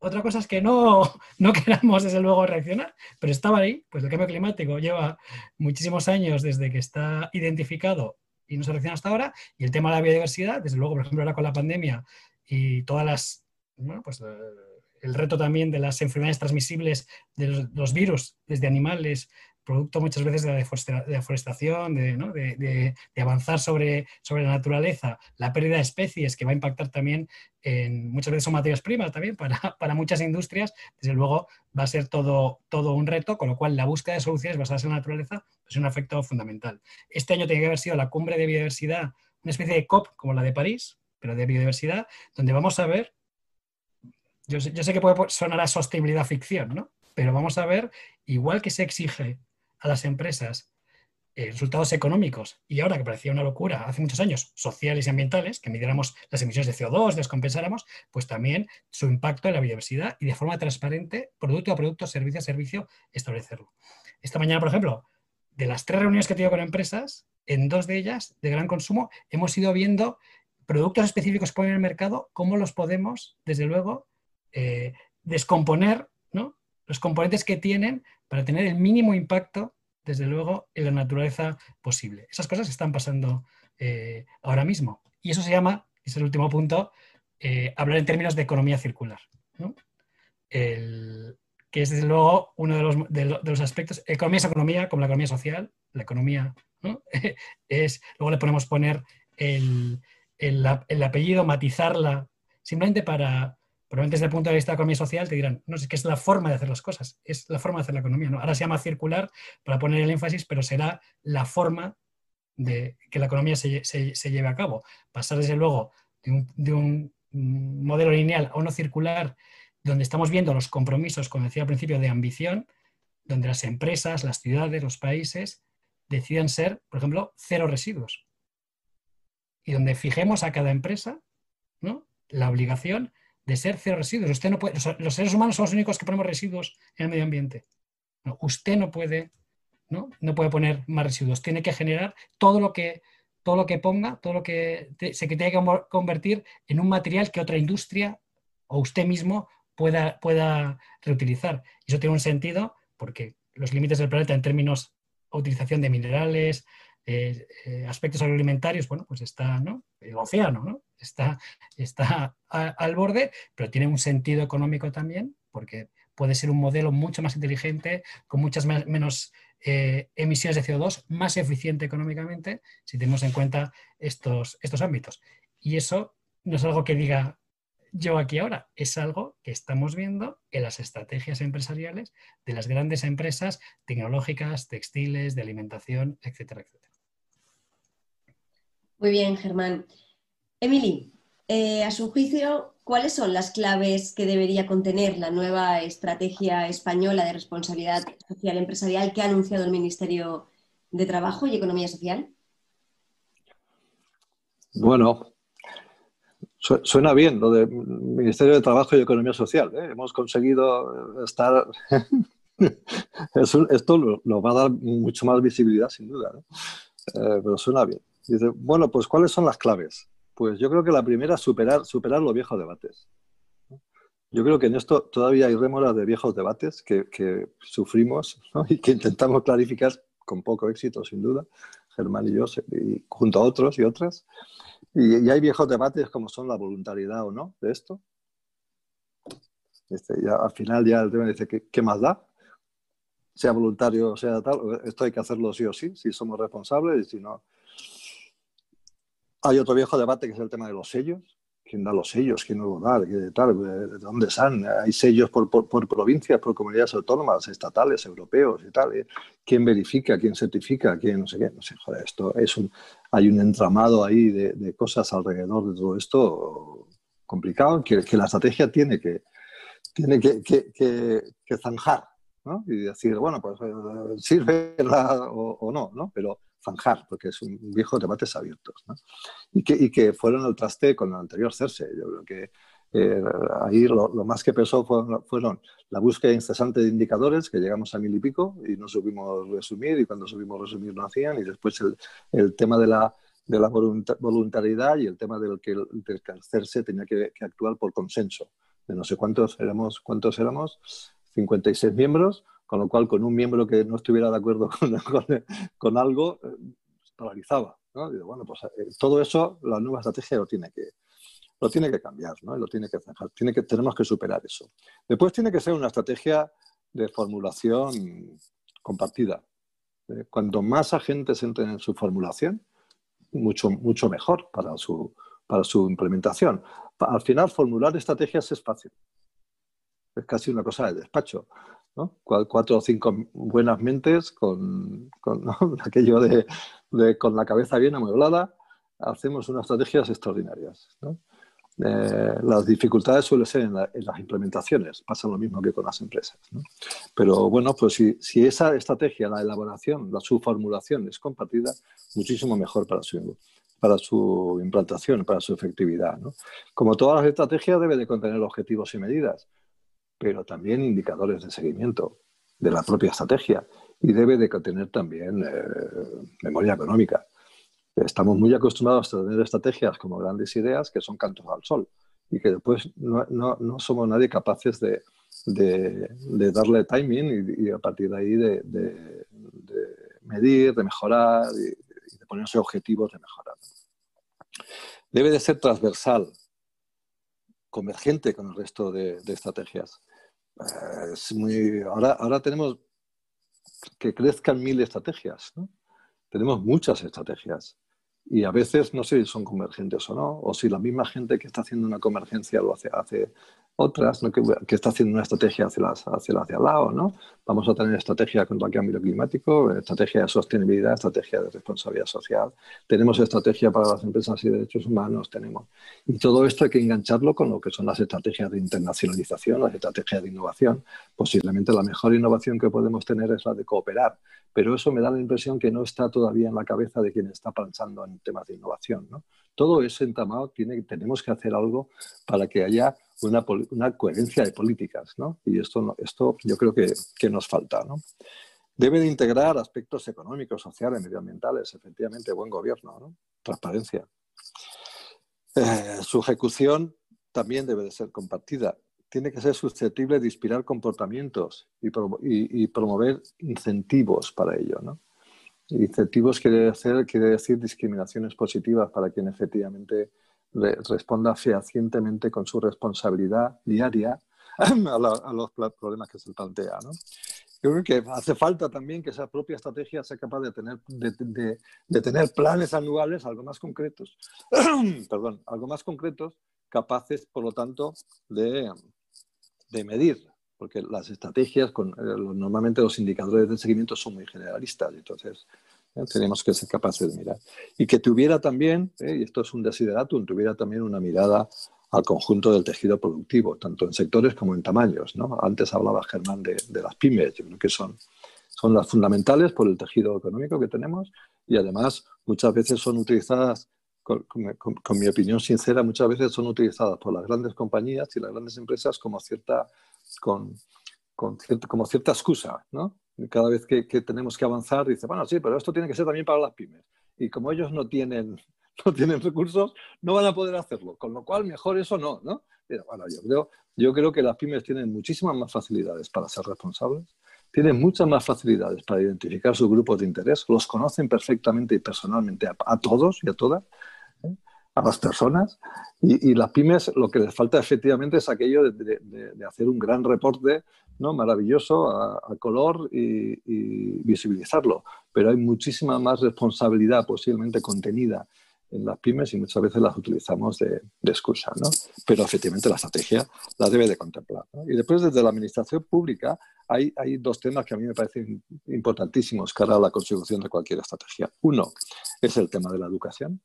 Otra cosa es que no, no queramos, desde luego, reaccionar, pero estaba ahí. Pues el cambio climático lleva muchísimos años desde que está identificado y no se reacciona hasta ahora. Y el tema de la biodiversidad, desde luego, por ejemplo, ahora con la pandemia y todas las, bueno, pues eh, el reto también de las enfermedades transmisibles de los virus, desde animales producto muchas veces de la deforestación, de, avanzar sobre, sobre, la naturaleza, la pérdida de especies que va a impactar también en, muchas veces son materias primas también para, muchas industrias, desde luego va a ser todo, todo un reto, con lo cual la búsqueda de soluciones basadas en la naturaleza es un efecto fundamental. Este año tiene que haber sido la cumbre de biodiversidad, una especie de COP como la de París, pero de biodiversidad, donde vamos a ver, yo sé, yo sé que puede sonar a sostenibilidad ficción, ¿no? pero vamos a ver, igual que se exige a las empresas eh, resultados económicos y ahora que parecía una locura hace muchos años, sociales y ambientales, que midiéramos las emisiones de CO2, descompensáramos, pues también su impacto en la biodiversidad y de forma transparente, producto a producto, servicio a servicio, establecerlo. Esta mañana, por ejemplo, de las tres reuniones que he tenido con empresas, en dos de ellas de gran consumo, hemos ido viendo productos específicos que ponen en el mercado, cómo los podemos, desde luego, eh, descomponer, ¿no? los componentes que tienen para tener el mínimo impacto, desde luego, en la naturaleza posible. Esas cosas están pasando eh, ahora mismo. Y eso se llama, es el último punto, eh, hablar en términos de economía circular. que es desde luego uno de los, de, los, aspectos. Economía es economía, como la economía social. La economía es. Luego le ponemos poner el, el apellido, matizarla, simplemente para, Probablemente desde el punto de vista de economía social te dirán, no sé, que es la forma de hacer las cosas, es la forma de hacer la economía. ¿no? Ahora se llama circular para poner el énfasis, pero será la forma de que la economía se, lleve a cabo. Pasar desde luego de un, modelo lineal a uno circular, donde estamos viendo los compromisos, como decía al principio, de ambición, donde las empresas, las ciudades, los países decidan ser, por ejemplo, cero residuos. Y donde fijemos a cada empresa ¿no? la obligación de ser cero residuos. Usted no puede, los, seres humanos somos los únicos que ponemos residuos en el medio ambiente. usted no puede, ¿no? no puede poner más residuos. Tiene que generar todo lo que, todo lo que ponga, todo lo que se que tiene que convertir en un material que otra industria o usted mismo pueda, pueda reutilizar. Y eso tiene un sentido porque los límites del planeta en términos utilización de minerales, eh, eh, aspectos agroalimentarios, bueno, pues está ¿no? el océano, ¿no? está, está al borde, pero tiene un sentido económico también, porque puede ser un modelo mucho más inteligente, con muchas menos eh, emisiones de CO2, más eficiente económicamente, si tenemos en cuenta estos, estos ámbitos. Y eso no es algo que diga yo aquí ahora, es algo que estamos viendo en las estrategias empresariales de las grandes empresas tecnológicas, textiles, de alimentación, etcétera, etcétera. Muy bien, Germán. Emily, eh, a su juicio, ¿cuáles son las claves que debería contener la nueva estrategia española de responsabilidad social empresarial que ha anunciado el Ministerio de Trabajo y Economía Social? Bueno, suena bien lo del Ministerio de Trabajo y Economía Social. ¿eh? Hemos conseguido estar... Esto nos va a dar mucho más visibilidad, sin duda, eh, pero suena bien. Dice, bueno, pues ¿cuáles son las claves? Pues yo creo que la primera superar, superar los viejos debates. Yo creo que en esto todavía hay rémoras de viejos debates que, sufrimos y que intentamos clarificar con poco éxito, sin duda, Germán y yo, y junto a otros y otras. Y, hay viejos debates como son la voluntariedad o no de esto. Este, ya, al final ya el tema dice, ¿qué, ¿qué más da? Sea voluntario o sea tal, esto hay que hacerlo sí o sí, si somos responsables y si no, hay otro viejo debate que es el tema de los sellos. ¿Quién da los sellos? ¿Quién no los da? ¿De, dónde están? Hay sellos por, provincias, por comunidades autónomas, estatales, europeos y tal. ¿eh? ¿Quién verifica? ¿Quién certifica? ¿Quién no sé qué? No sé, joder, esto es un, hay un entramado ahí de, cosas alrededor de todo esto complicado que, la estrategia tiene que, tiene que, que, zanjar. ¿no? Y decir, bueno, pues eh, sirve o no, ¿no? Pero zanjar, porque es un viejo debates abiertos. Y, que, y, que, fueron el traste con el anterior CERSE. Yo creo que eh, ahí lo, más que pesó fueron, la búsqueda incesante de indicadores, que llegamos a mil y pico y no supimos resumir, y cuando supimos resumir no hacían, y después el, el tema de la, de la voluntariedad y el tema del que el, del CERSE tenía que, que, actuar por consenso. De no sé cuántos éramos, cuántos éramos, 56 miembros, con lo cual con un miembro que no estuviera de acuerdo con, algo, eh, paralizaba. ¿no? bueno, pues eh, todo eso la nueva estrategia lo tiene que, lo tiene que cambiar, ¿no? lo tiene que que, tenemos que superar eso. Después tiene que ser una estrategia de formulación compartida. ¿eh? Cuanto más agentes entren en su formulación, mucho, mucho mejor para su, para su implementación. Al final, formular estrategias es fácil. Es casi una cosa de despacho cuatro o cinco buenas mentes con, aquello de, con la cabeza bien amueblada, hacemos unas estrategias extraordinarias. Eh, las dificultades suelen ser en, las implementaciones, pasa lo mismo que con las empresas. Pero bueno, pues si, esa estrategia, la elaboración, la, su formulación es compartida, muchísimo mejor para su, para su implantación, para su efectividad. Como todas las estrategias, debe de contener objetivos y medidas pero también indicadores de seguimiento de la propia estrategia y debe de contener también eh, memoria económica. Estamos muy acostumbrados a tener estrategias como grandes ideas que son cantos al sol y que después no, no, no somos nadie capaces de, de, darle timing y, a partir de ahí de, de medir, de mejorar y, de ponerse objetivos de mejorar. Debe de ser transversal convergente con el resto de, estrategias. Eh, ahora tenemos que crezcan mil estrategias. Tenemos muchas estrategias y a veces no sé si son convergentes o no, o si la misma gente que está haciendo una convergencia lo hace, hace otras, que, está haciendo una estrategia hacia, hacia, hacia el lado, ¿no? Vamos a tener estrategia contra el cambio climático, estrategia de sostenibilidad, estrategia de responsabilidad social, tenemos estrategia para las empresas y derechos humanos, tenemos. Y todo esto hay que engancharlo con lo que son las estrategias de internacionalización, las estrategias de innovación. Posiblemente la mejor innovación que podemos tener es la de cooperar, pero eso me da la impresión que no está todavía en la cabeza de quien está pensando en temas de innovación, ¿no? Todo ese entramado tiene, tenemos que hacer algo para que haya una, coherencia de políticas, ¿no? Y esto, esto yo creo que, que nos falta, ¿no? Debe de integrar aspectos económicos, sociales, medioambientales, efectivamente, buen gobierno, ¿no? transparencia. Eh, su ejecución también debe de ser compartida. Tiene que ser susceptible de inspirar comportamientos y, y, y promover incentivos para ello. ¿no? Incentivos quiere, quiere decir discriminaciones positivas para quien efectivamente responda fehacientemente con su responsabilidad diaria a, los problemas que se plantea. ¿no? Yo creo que hace falta también que esa propia estrategia sea capaz de tener, de, tener planes anuales algo más concretos, perdón, algo más concretos, capaces, por lo tanto, de, medir, porque las estrategias, con, eh, normalmente los indicadores de seguimiento son muy generalistas, entonces ¿eh? tenemos que ser capaces de mirar. Y que tuviera también, ¿eh? y esto es un desideratum, tuviera también una mirada al conjunto del tejido productivo, tanto en sectores como en tamaños. ¿no? Antes hablaba Germán de, las pymes, yo creo que son, son las fundamentales por el tejido económico que tenemos y además muchas veces son utilizadas, con, mi opinión sincera, muchas veces son utilizadas por las grandes compañías y las grandes empresas como cierta, con, como cierta excusa. ¿no? Cada vez que, tenemos que avanzar, dice, bueno, sí, pero esto tiene que ser también para las pymes. Y como ellos no tienen no tienen recursos, no van a poder hacerlo. Con lo cual, mejor eso no, ¿no? bueno, yo creo, yo creo que las pymes tienen muchísimas más facilidades para ser responsables, tienen muchas más facilidades para identificar sus grupos de interés, los conocen perfectamente y personalmente a, todos y a todas. A las personas, y, las pymes lo que les falta efectivamente es aquello de, hacer un gran reporte ¿no? maravilloso a, color y, y, visibilizarlo. Pero hay muchísima más responsabilidad posiblemente contenida en las pymes y muchas veces las utilizamos de, excusa, ¿no? Pero efectivamente la estrategia la debe de contemplar. Y después desde la administración pública hay, hay dos temas que a mí me parecen importantísimos cara a la consecución de cualquier estrategia. Uno es el tema de la educación,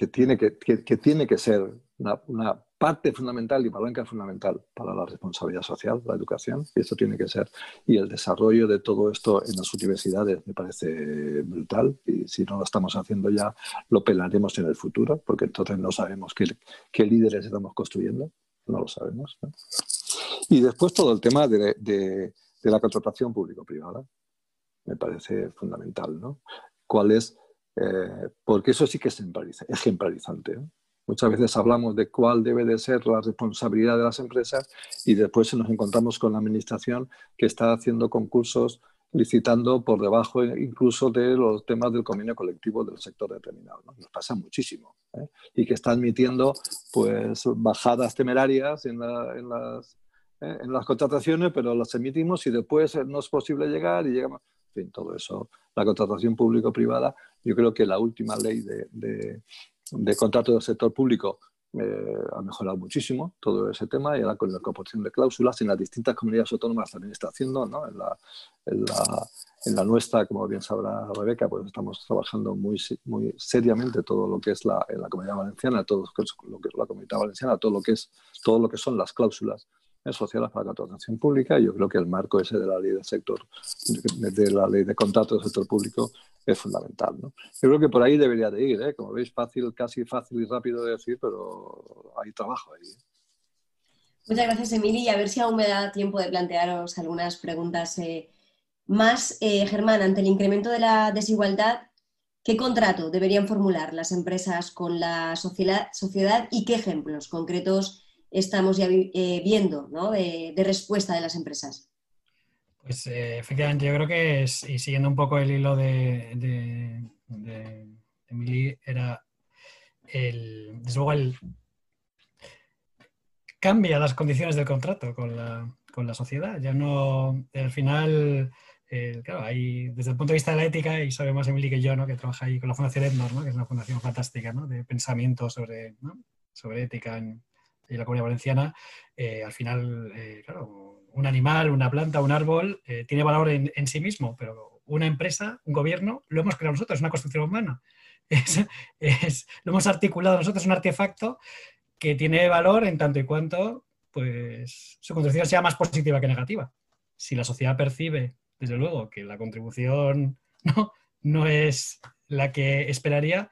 que tiene que, que, tiene que ser una, una, parte fundamental y palanca fundamental para la responsabilidad social, la educación, y esto tiene que ser. Y el desarrollo de todo esto en las universidades me parece brutal, y si no lo estamos haciendo ya, lo pelaremos en el futuro, porque entonces no sabemos qué, qué líderes estamos construyendo, no lo sabemos. Y después todo el tema de, de, de la contratación público-privada, me parece fundamental, ¿no? ¿Cuál es eh, porque eso sí que es ejemplarizante. Muchas veces hablamos de cuál debe de ser la responsabilidad de las empresas y después nos encontramos con la administración que está haciendo concursos licitando por debajo incluso de los temas del convenio colectivo del sector determinado. Nos pasa muchísimo. ¿eh? Y que está admitiendo pues, bajadas temerarias en, las, ¿eh? en las contrataciones, pero las emitimos y después no es posible llegar y llegamos en fin, todo eso, la contratación público-privada, yo creo que la última ley de, de, contrato del sector público eh, ha mejorado muchísimo todo ese tema y ahora con la incorporación de cláusulas en las distintas comunidades autónomas también está haciendo, ¿no? en, la, en, la, nuestra, como bien sabrá Rebeca, pues estamos trabajando muy, muy seriamente todo lo que es la, la comunidad valenciana, todo lo que es la comunidad valenciana, todo lo que, es, todo lo que son las cláusulas sociales para la contratación pública. Yo creo que el marco ese de la ley del sector, de la ley de contratos del sector público es fundamental. ¿no? Yo creo que por ahí debería de ir, ¿eh? como veis, fácil, casi fácil y rápido de decir, pero hay trabajo ahí. Muchas gracias, Emily. Y a ver si aún me da tiempo de plantearos algunas preguntas eh, más. Eh, Germán, ante el incremento de la desigualdad, ¿qué contrato deberían formular las empresas con la sociedad, y qué ejemplos concretos estamos ya eh, viendo de, respuesta de las empresas? Pues eh, efectivamente, yo creo que es, y siguiendo un poco el hilo de, de, Emily, era el, desde luego el, cambia las condiciones del contrato con la, con la sociedad. Ya no, al final, eh, claro, hay, desde el punto de vista de la ética, y sabe más Emily que yo, ¿no? que trabaja ahí con la Fundación Edmor, ¿no? que es una fundación fantástica ¿no? de pensamiento sobre, sobre ética en, la comunidad valenciana, eh, al final, eh, claro, un animal, una planta, un árbol, eh, tiene valor en, sí mismo, pero una empresa, un gobierno, lo hemos creado nosotros, es una construcción humana. Es, lo hemos articulado nosotros, es un artefacto que tiene valor en tanto y cuanto pues, su contribución sea más positiva que negativa. Si la sociedad percibe, desde luego, que la contribución no, no es la que esperaría,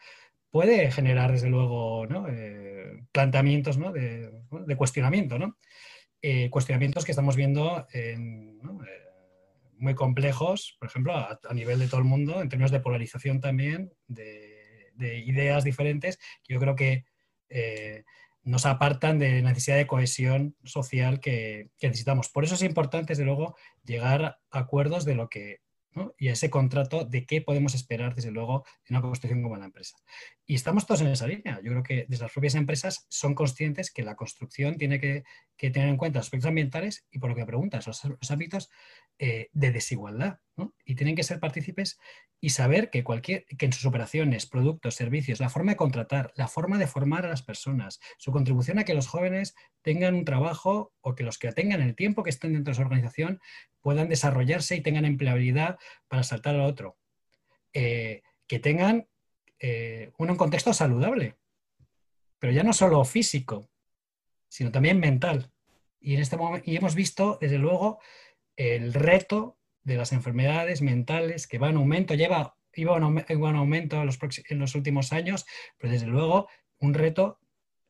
puede generar, desde luego, eh, planteamientos de, cuestionamiento, ¿no? Eh, cuestionamientos que estamos viendo eh, muy complejos, por ejemplo, a, nivel de todo el mundo, en términos de polarización también, de, ideas diferentes, que yo creo que eh, nos apartan de la necesidad de cohesión social que, necesitamos. Por eso es importante, desde luego, llegar a acuerdos de lo que... y a ese contrato de qué podemos esperar, desde luego, en una construcción como la empresa. Y estamos todos en esa línea. Yo creo que desde las propias empresas son conscientes que la construcción tiene que, tener en cuenta aspectos ambientales y, por lo que preguntas, los, los ámbitos eh, de desigualdad. Y tienen que ser partícipes y saber que, cualquier, que en sus operaciones, productos, servicios, la forma de contratar, la forma de formar a las personas, su contribución a que los jóvenes tengan un trabajo o que los que tengan el tiempo que estén dentro de su organización puedan desarrollarse y tengan empleabilidad para saltar al otro. Eh, que tengan eh, uno en contexto saludable, pero ya no solo físico, sino también mental. Y, en este y hemos visto, desde luego, el reto de las enfermedades mentales que va en aumento, lleva, iba en aumento en los, en los últimos años, pero desde luego un reto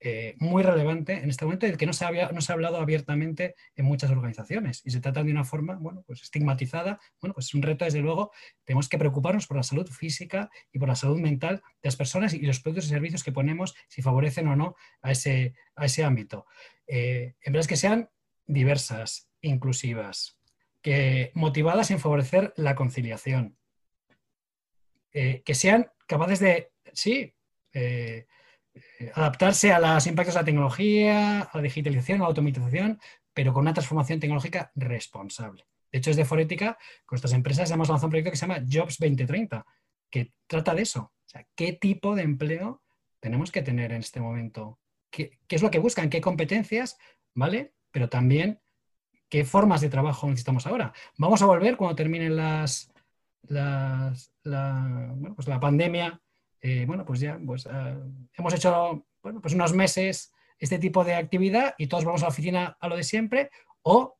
eh, muy relevante en este momento y del que no se, había, no se ha hablado abiertamente en muchas organizaciones. Y se trata de una forma, bueno, pues estigmatizada. Bueno, pues es un reto, desde luego, tenemos que preocuparnos por la salud física y por la salud mental de las personas y los productos y servicios que ponemos, si favorecen o no a ese, a ese ámbito. Eh, empresas que sean diversas, inclusivas, que, motivadas en favorecer la conciliación, eh, que sean capaces de, sí, eh, adaptarse a los impactos de la tecnología, a la digitalización, a la automatización, pero con una transformación tecnológica responsable. De hecho, desde Forética, con estas empresas, hemos lanzado un proyecto que se llama Jobs 2030, que trata de eso. O sea, ¿qué tipo de empleo tenemos que tener en este momento? ¿Qué, es lo que buscan? ¿Qué competencias? ¿Vale? Pero también, ¿qué formas de trabajo necesitamos ahora? Vamos a volver cuando terminen las, la, pues la pandemia eh, bueno, pues ya pues, ah, hemos hecho bueno, pues unos meses este tipo de actividad y todos vamos a la oficina a lo de siempre, o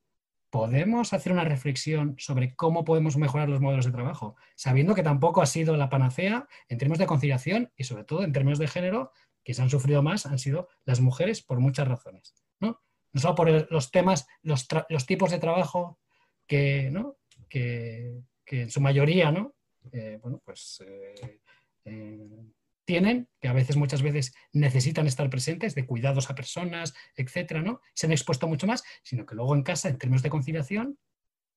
podemos hacer una reflexión sobre cómo podemos mejorar los modelos de trabajo, sabiendo que tampoco ha sido la panacea en términos de conciliación y sobre todo en términos de género, que se han sufrido más han sido las mujeres por muchas razones, ¿no? No solo por los temas, los, tipos de trabajo que, ¿no? que, que en su mayoría, ¿no? Eh, bueno, pues eh, tienen, que a veces, muchas veces necesitan estar presentes, de cuidados a personas, etcétera, ¿no? Se han expuesto mucho más, sino que luego en casa, en términos de conciliación,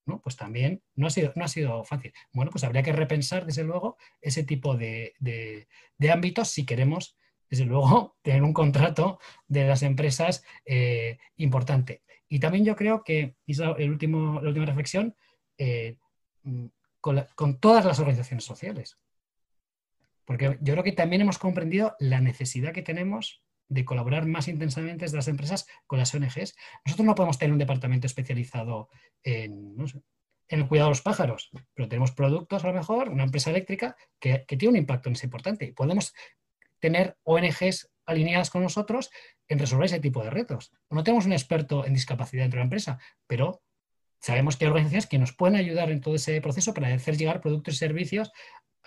¿no? Pues también no ha, sido, no ha sido fácil. Bueno, pues habría que repensar, desde luego, ese tipo de, de, ámbitos si queremos, desde luego, tener un contrato de las empresas eh, importante. Y también yo creo que, y es el último, la última reflexión, eh, mm, con todas las organizaciones sociales. Porque yo creo que también hemos comprendido la necesidad que tenemos de colaborar más intensamente desde las empresas con las ONGs. Nosotros no podemos tener un departamento especializado en, el cuidado de los pájaros, pero tenemos productos, a lo mejor, una empresa eléctrica que, tiene un impacto en ese importante. Y podemos tener ONGs alineadas con nosotros en resolver ese tipo de retos. No tenemos un experto en discapacidad dentro de la empresa, pero sabemos que hay organizaciones que nos pueden ayudar en todo ese proceso para hacer llegar productos y servicios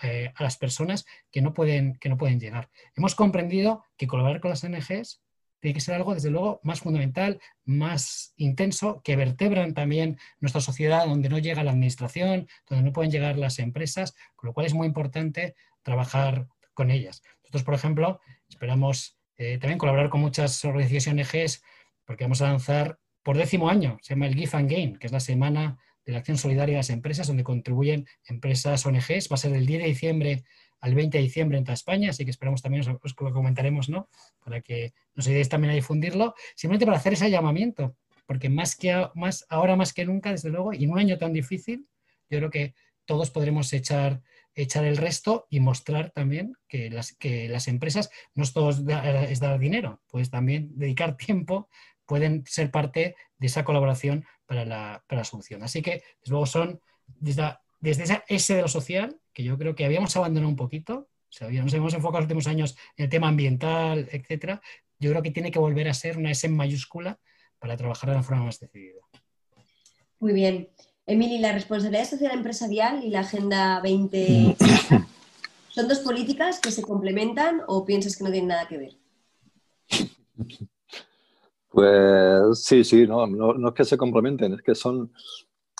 eh, a las personas que no, pueden, que no pueden llegar. Hemos comprendido que colaborar con las ONGs tiene que ser algo, desde luego, más fundamental, más intenso, que vertebran también nuestra sociedad donde no llega la administración, donde no pueden llegar las empresas, con lo cual es muy importante trabajar con ellas. Nosotros, por ejemplo, esperamos eh, también colaborar con muchas organizaciones ONGs porque vamos a lanzar por décimo año, se llama el Give and Gain, que es la semana de la acción solidaria de las empresas, donde contribuyen empresas ONGs. Va a ser del 10 de diciembre al 20 de diciembre en toda España, así que esperamos también, os, lo comentaremos, ¿no? Para que nos ayudéis también a difundirlo, simplemente para hacer ese llamamiento, porque más que más, ahora más que nunca, desde luego, y en un año tan difícil, yo creo que todos podremos echar, echar el resto y mostrar también que las, que las empresas no es todo es dar dinero, puedes también dedicar tiempo pueden ser parte de esa colaboración para la, para la solución. Así que, desde luego, son desde, desde, esa S de lo social, que yo creo que habíamos abandonado un poquito, o sea, nos hemos enfocado los últimos años en el tema ambiental, etcétera, yo creo que tiene que volver a ser una S en mayúscula para trabajar de la forma más decidida. Muy bien. Emily, la responsabilidad social empresarial y la Agenda 20 son dos políticas que se complementan o piensas que no tienen nada que ver? Pues sí, sí, no, no, no es que se complementen, es que son,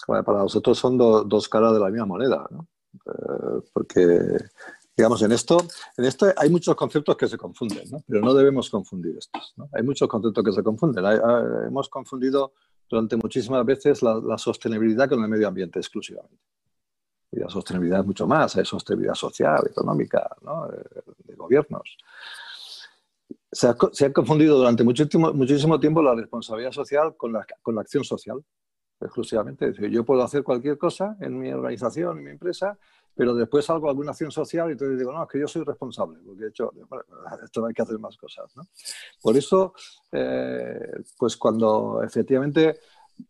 bueno, para nosotros son do, dos caras de la misma moneda, ¿no? eh, porque, digamos, en esto, en esto hay muchos conceptos que se confunden, ¿no? pero no debemos confundir estos. ¿no? Hay muchos conceptos que se confunden. Hay, hay, hemos confundido durante muchísimas veces la, la sostenibilidad con el medio ambiente exclusivamente y la sostenibilidad es mucho más, hay sostenibilidad social, económica, ¿no? Eh, de gobiernos. Se ha, confundido durante muchísimo, tiempo la responsabilidad social con la, acción social, exclusivamente. Es decir, yo puedo hacer cualquier cosa en mi organización, en mi empresa, pero después hago alguna acción social y entonces digo, no, es que yo soy responsable, porque he hecho, bueno, esto hay que hacer más cosas. ¿no? Por eso, eh, pues cuando efectivamente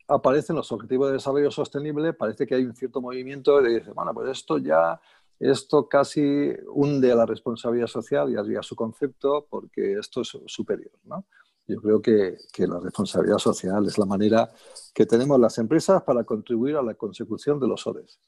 aparecen los objetivos de desarrollo sostenible, parece que hay un cierto movimiento de decir, bueno, pues esto ya, esto casi hunde la responsabilidad social y a su concepto porque esto es superior. ¿no? Yo creo que, que, la responsabilidad social es la manera que tenemos las empresas para contribuir a la consecución de los ODS.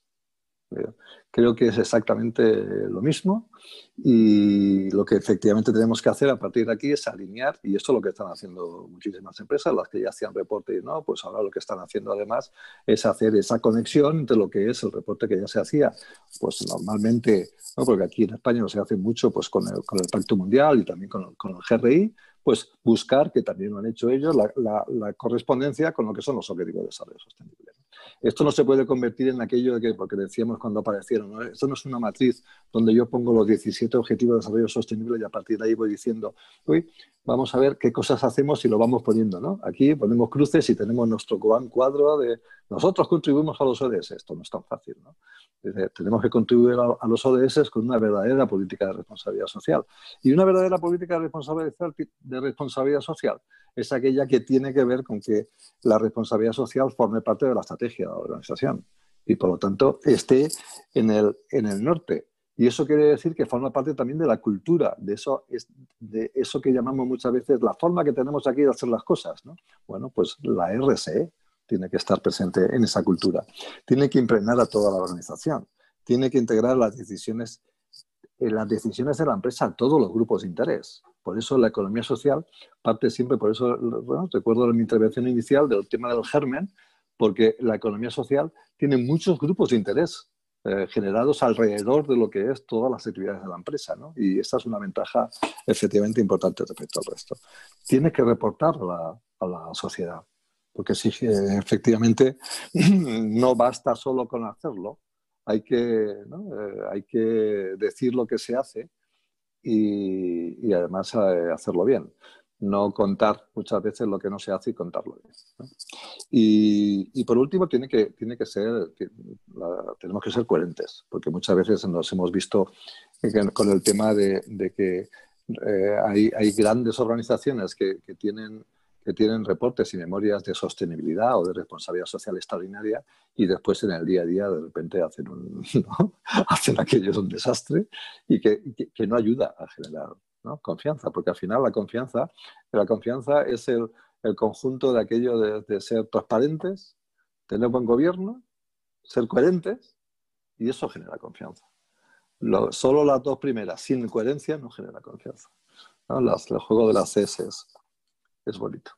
Creo que es exactamente lo mismo y lo que efectivamente tenemos que hacer a partir de aquí es alinear, y esto es lo que están haciendo muchísimas empresas, las que ya hacían reporte y no, pues ahora lo que están haciendo además es hacer esa conexión entre lo que es el reporte que ya se hacía, pues normalmente, ¿no? porque aquí en España no se hace mucho pues con el, con el Pacto Mundial y también con el, GRI, pues buscar, que también lo han hecho ellos, la, correspondencia con lo que son los objetivos de desarrollo sostenible. Esto no se puede convertir en aquello de que, porque decíamos cuando aparecieron, esto no es una matriz donde yo pongo los 17 objetivos de desarrollo sostenible y a partir de ahí voy diciendo, uy, vamos a ver qué cosas hacemos y lo vamos poniendo, ¿no? Aquí ponemos cruces y tenemos nuestro cuadro de nosotros contribuimos a los ODS. Esto no es tan fácil, ¿no? tenemos que contribuir a, los ODS con una verdadera política de responsabilidad social. Y una verdadera política de responsabilidad social es aquella que tiene que ver con que la responsabilidad social forme parte de la estrategia de la organización y por lo tanto esté en el, en el norte y eso quiere decir que forma parte también de la cultura, de eso, de eso que llamamos muchas veces la forma que tenemos aquí de hacer las cosas. ¿no? Bueno, pues la RSE tiene que estar presente en esa cultura. Tiene que impregnar a toda la organización. Tiene que integrar las decisiones, las decisiones de la empresa a todos los grupos de interés. Por eso la economía social parte siempre, por eso bueno, recuerdo mi intervención inicial del tema del germen, porque la economía social tiene muchos grupos de interés eh, generados alrededor de lo que es todas las actividades de la empresa. Y esta es una ventaja efectivamente importante respecto al resto. Tiene que reportar a la, sociedad, porque si efectivamente no basta solo con hacerlo, hay que, ¿no? eh, hay que decir lo que se hace y, además eh, hacerlo bien no contar muchas veces lo que no se hace y contarlo bien. Y, y, por último, tiene que, tiene que ser, tenemos que ser coherentes, porque muchas veces nos hemos visto con el tema de, de que eh, hay, hay, grandes organizaciones que, que, tienen, que tienen reportes y memorias de sostenibilidad o de responsabilidad social extraordinaria y después en el día a día de repente hacen, un, ¿no? hacen aquello un desastre y que, que no ayuda a generar ¿no? Confianza, porque al final la confianza, la confianza es el, el conjunto de aquello de, ser transparentes, tener buen gobierno, ser coherentes, y eso genera confianza. Lo, solo las dos primeras, sin coherencia, no genera confianza. ¿no? Las, el juego de las S es, es bonito.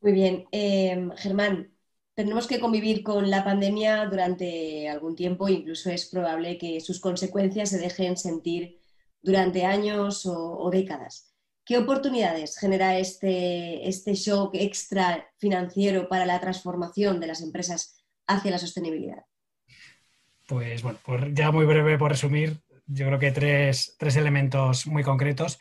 Muy bien. Eh, Germán, tenemos que convivir con la pandemia durante algún tiempo, incluso es probable que sus consecuencias se dejen sentir durante años o, o décadas. ¿Qué oportunidades genera este, este shock extra financiero para la transformación de las empresas hacia la sostenibilidad? Pues bueno, por, ya muy breve por resumir, yo creo que tres, tres elementos muy concretos.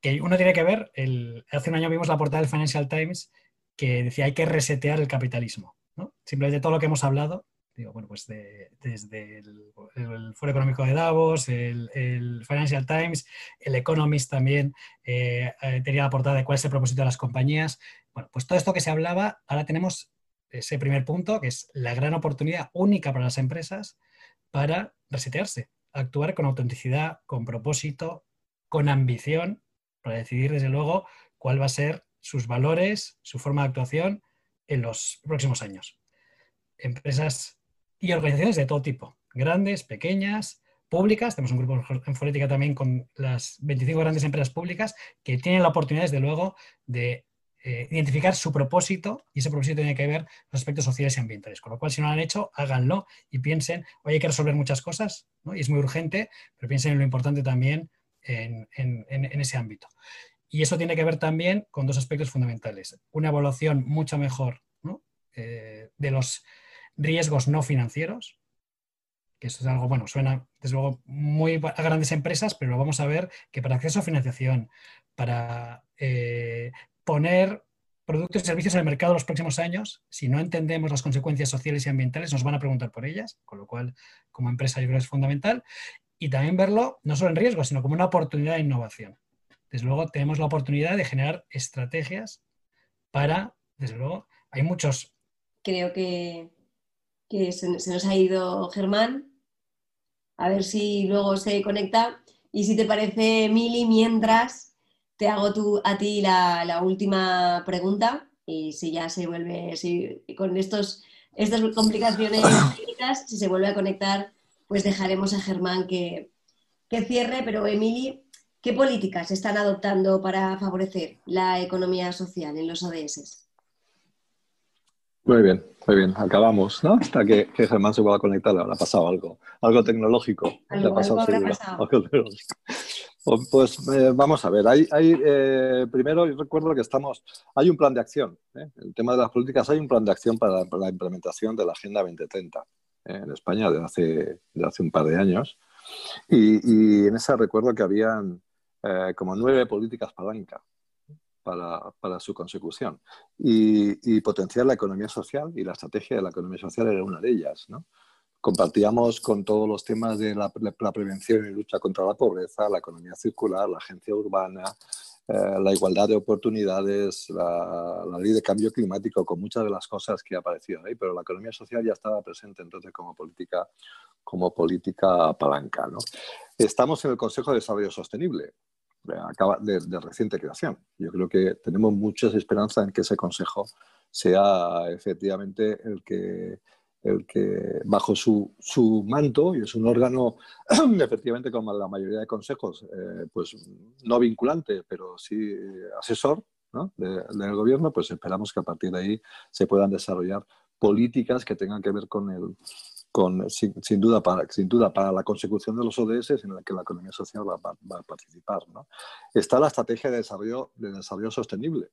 Que uno tiene que ver, el, hace un año vimos la portada del Financial Times que decía hay que resetear el capitalismo. ¿no? Simplemente todo lo que hemos hablado digo, bueno, pues de, desde el, Foro Económico de Davos, el, Financial Times, el Economist también eh, tenía la portada de cuál es el propósito de las compañías. Bueno, pues todo esto que se hablaba, ahora tenemos ese primer punto, que es la gran oportunidad única para las empresas para resetearse, actuar con autenticidad, con propósito, con ambición, para decidir desde luego cuál va a ser sus valores, su forma de actuación en los próximos años. Empresas y organizaciones de todo tipo, grandes, pequeñas, públicas. Tenemos un grupo en Forética también con las 25 grandes empresas públicas que tienen la oportunidad, desde luego, de eh, identificar su propósito y ese propósito tiene que ver los aspectos sociales y ambientales. Con lo cual, si no lo han hecho, háganlo y piensen, oye, hay que resolver muchas cosas ¿no? y es muy urgente, pero piensen en lo importante también en, en ese ámbito. Y eso tiene que ver también con dos aspectos fundamentales. Una evaluación mucho mejor eh, de los riesgos no financieros, que eso es algo, bueno, suena desde luego muy a grandes empresas, pero vamos a ver que para acceso a financiación, para eh, poner productos y servicios en el mercado los próximos años, si no entendemos las consecuencias sociales y ambientales, nos van a preguntar por ellas, con lo cual, como empresa, yo creo que es fundamental. Y también verlo no solo en riesgo, sino como una oportunidad de innovación. Desde luego, tenemos la oportunidad de generar estrategias para, desde luego, hay muchos. Creo que, se, nos ha ido Germán. A ver si luego se conecta. Y si te parece, Mili, mientras te hago tú, a ti la, última pregunta. Y si ya se vuelve, si con estos, estas complicaciones técnicas, si se vuelve a conectar, pues dejaremos a Germán que, que cierre. Pero, Emily, ¿Qué políticas están adoptando para favorecer la economía social en los ODS? Muy bien, muy bien. Acabamos, ¿no? Hasta que, Germán se pueda conectar, le habrá pasado algo, algo tecnológico. Algo, habrá pasado. Pues eh, vamos a ver, hay, hay eh, primero recuerdo que estamos, hay un plan de acción, ¿eh? el tema de las políticas, hay un plan de acción para, la implementación de la Agenda 2030 en España desde hace, hace un par de años. Y, y en esa recuerdo que habían eh, como nueve políticas palanca para, para su consecución. Y, potenciar la economía social y la estrategia de la economía social era una de ellas. ¿no? Compartíamos con todos los temas de la, prevención y lucha contra la pobreza, la economía circular, la agencia urbana, eh, la igualdad de oportunidades, la, la, ley de cambio climático, con muchas de las cosas que aparecido ahí, pero la economía social ya estaba presente entonces como política, como política palanca. ¿no? Estamos en el Consejo de Desarrollo Sostenible, acaba de, reciente creación. Yo creo que tenemos muchas esperanzas en que ese consejo sea efectivamente el que, el que bajo su, su manto, y es un órgano efectivamente como la mayoría de consejos, eh, pues no vinculante, pero sí asesor ¿no? del gobierno, pues esperamos que a partir de ahí se puedan desarrollar políticas que tengan que ver con el, sin, duda para, sin duda para la consecución de los ODS en la que la economía social va, a participar. Está la estrategia de desarrollo, de desarrollo sostenible,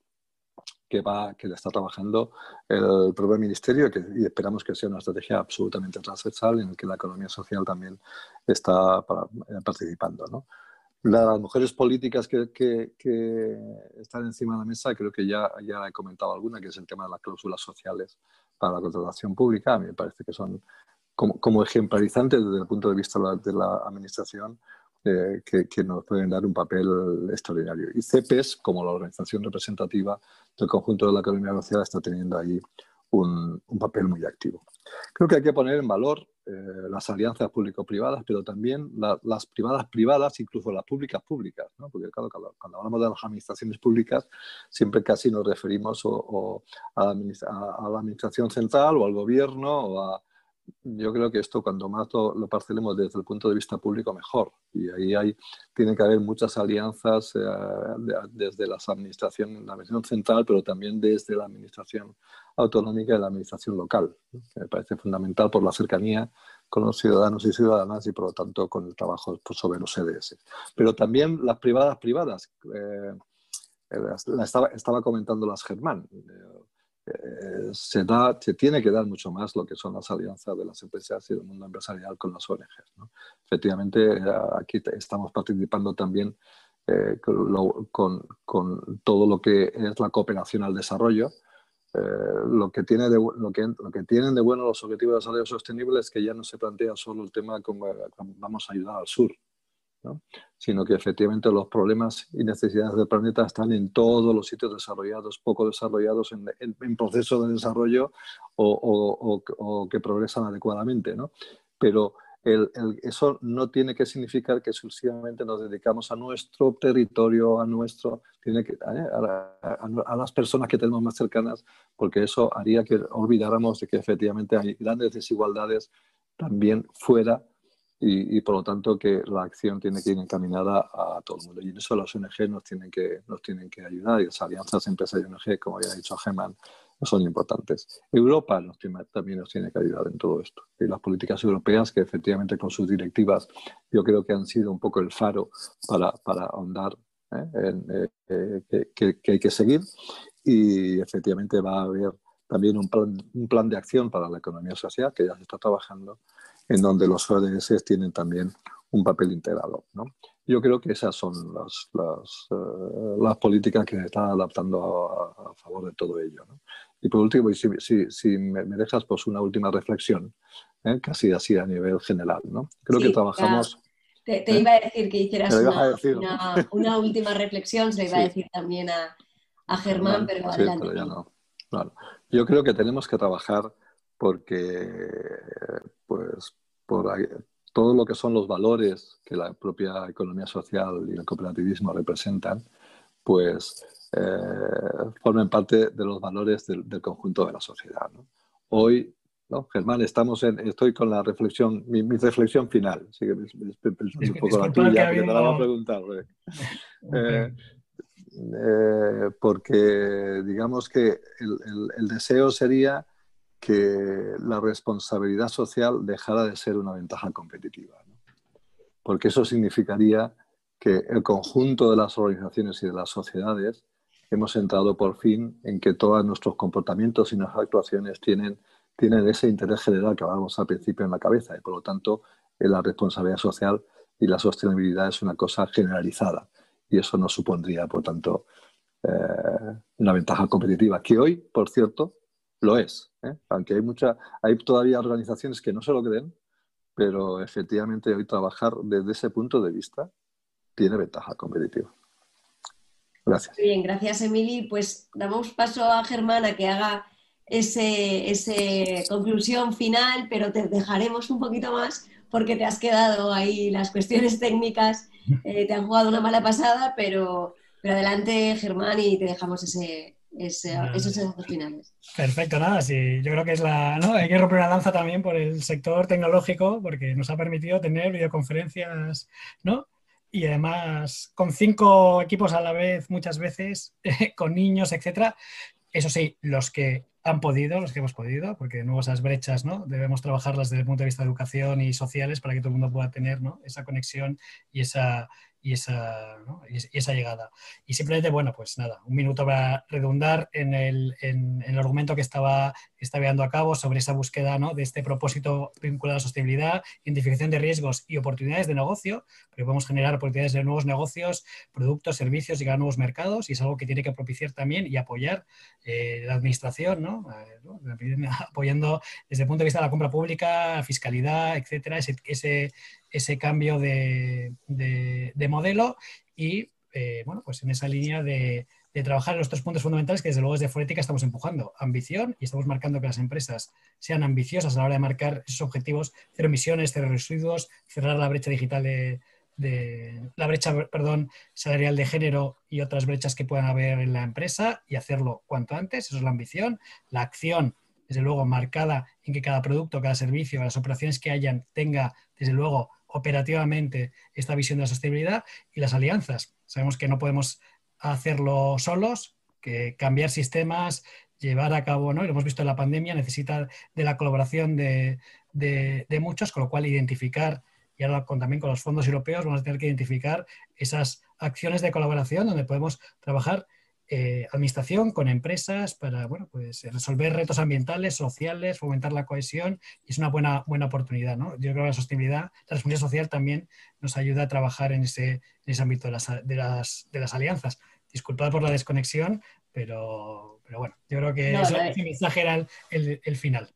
que, va, que está trabajando el propio ministerio que, y esperamos que sea una estrategia absolutamente transversal en la que la economía social también está eh, participando. ¿no? Las mujeres políticas que, que, están encima de la mesa, creo que ya, ya he comentado alguna, que es el tema de las cláusulas sociales para la contratación pública. A mí me parece que son como, ejemplarizantes desde el punto de vista de la, administración eh, que, nos pueden dar un papel extraordinario. Y CEPES, como la organización representativa del conjunto de la economía social, está teniendo ahí un, papel muy activo. Creo que hay que poner en valor eh, las alianzas público-privadas, pero también las privadas privadas, incluso las públicas públicas, ¿no? porque claro, cuando, hablamos de las administraciones públicas, siempre casi nos referimos a, la a, la administración central o al gobierno o a, yo creo que esto cuando más lo, parcelemos desde el punto de vista público mejor. Y ahí hay, tiene que haber muchas alianzas eh, desde las administraciones, la administración central pero también desde la administración autonómica y la administración local que me parece fundamental por la cercanía con los ciudadanos y ciudadanas y por lo tanto con el trabajo pues, sobre los EDS pero también las privadas privadas eh, la estaba, estaba comentando las Germán eh, se, da, se tiene que dar mucho más lo que son las alianzas de las empresas y del mundo empresarial con las ONGs. Efectivamente, eh, aquí estamos participando también eh, con, con, todo lo que es la cooperación al desarrollo. lo, que tiene lo, que, lo que tienen de bueno los objetivos de desarrollo sostenible es que ya no se plantea solo el tema de cómo vamos a ayudar al sur, sino que efectivamente los problemas y necesidades del planeta están en todos los sitios desarrollados, poco desarrollados, en, proceso de desarrollo o, que progresan adecuadamente. ¿no? Pero eso no tiene que significar que exclusivamente nos dedicamos a nuestro territorio, a nuestro, tiene que, ¿eh? a, las personas que tenemos más cercanas, porque eso haría que olvidáramos de que efectivamente hay grandes desigualdades también fuera y, por lo tanto que la acción tiene que ir encaminada a todo el mundo. Y en eso las ONG nos tienen que, nos tienen que ayudar y las alianzas empresas y ONG, como había dicho Geman, son importantes. Europa nos también nos tiene que ayudar en todo esto. Y las políticas europeas que efectivamente con sus directivas yo creo que han sido un poco el faro para, para ahondar ¿eh? en, eh, que, que, hay que seguir y efectivamente va a haber también un plan, un plan de acción para la economía social que ya se está trabajando en donde los ODS tienen también un papel integrado. ¿no? Yo creo que esas son las, las, eh, políticas que se están adaptando a, favor de todo ello. ¿no? Y por último, si, si, si me, dejas pues una última reflexión, ¿eh? casi así a nivel general. ¿no? Creo que trabajamos... Te, ¿Eh? iba a decir que hicieras una, última reflexión, se iba a decir también a, a Germán, pero adelante. ya no. Yo creo que tenemos que trabajar porque, pues, por todo lo que son los valores que la propia economía social y el cooperativismo representan, pues eh, formen parte de los valores del, conjunto de la sociedad. Hoy, ¿no? Germán, estamos en, estoy con la reflexión, mi, reflexión final, así que pensando un poco la tuya, porque te la voy a preguntar. Eh, eh, porque digamos que el deseo sería que la responsabilidad social dejara de ser una ventaja competitiva. Porque eso significaría que el conjunto de las organizaciones y de las sociedades hemos entrado por fin en que todos nuestros comportamientos y nuestras actuaciones tienen, tienen ese interés general que hablábamos al principio en la cabeza y por lo tanto la responsabilidad social y la sostenibilidad es una cosa generalizada y eso nos supondría, por tanto, eh, una ventaja competitiva que hoy, por cierto, lo es, ¿eh? aunque hay, mucha, hay todavía organizaciones que no se lo creen, pero efectivamente hoy trabajar desde ese punto de vista tiene ventaja competitiva. Gracias. bien, gracias Emily. Pues damos paso a Germán a que haga ese, ese conclusión final, pero te dejaremos un poquito más porque te has quedado ahí las cuestiones técnicas, eh, te han jugado una mala pasada, pero, pero adelante Germán y te dejamos ese, esos segundos finales. Perfecto, nada, sí, yo creo que es la, ¿no? Hay que romper una lanza también por el sector tecnológico porque nos ha permitido tener videoconferencias, ¿no? Y además con cinco equipos a la vez, muchas veces, con niños, etcétera. Eso sí, los que han podido, los que hemos podido, porque nuevas esas brechas, ¿no? Debemos trabajarlas desde el punto de vista de educación y sociales para que todo el mundo pueda tener, ¿no? Esa conexión y esa, y esa, y esa llegada. Y simplemente, bueno, pues nada, un minuto para redundar en el, en, el argumento que estaba, estaba llevando a cabo sobre esa búsqueda ¿no? de este propósito vinculado a la sostenibilidad, identificación de riesgos y oportunidades de negocio, porque podemos generar oportunidades de nuevos negocios, productos, servicios, llegar a nuevos mercados y es algo que tiene que propiciar también y apoyar eh, la administración, ¿no? Eh, apoyando desde el punto de vista de la compra pública, fiscalidad, etcétera, ese, ese ese cambio de, modelo y, eh, bueno, pues en esa línea de, trabajar en los tres puntos fundamentales que desde luego desde Forética estamos empujando. Ambición y estamos marcando que las empresas sean ambiciosas a la hora de marcar esos objetivos, cero emisiones, cero residuos, cerrar la brecha digital de, la brecha perdón, salarial de género y otras brechas que puedan haber en la empresa y hacerlo cuanto antes, eso es la ambición. La acción, desde luego, marcada en que cada producto, cada servicio, las operaciones que hayan tenga, desde luego, operativamente esta visión de la sostenibilidad y las alianzas. Sabemos que no podemos hacerlo solos, que cambiar sistemas, llevar a cabo, ¿no? lo hemos visto en la pandemia, necesita de la colaboración de, muchos, con lo cual identificar, y ahora también con los fondos europeos, vamos a tener que identificar esas acciones de colaboración donde podemos trabajar eh, administración con empresas para bueno, pues, resolver retos ambientales, sociales, fomentar la cohesión y es una buena, buena oportunidad. ¿no? Yo creo que la sostenibilidad, la responsabilidad social también nos ayuda a trabajar en ese, en ese ámbito de las, de, las, de las alianzas. Disculpad por la desconexión, pero, pero bueno, yo creo que ese mensaje era el, el final.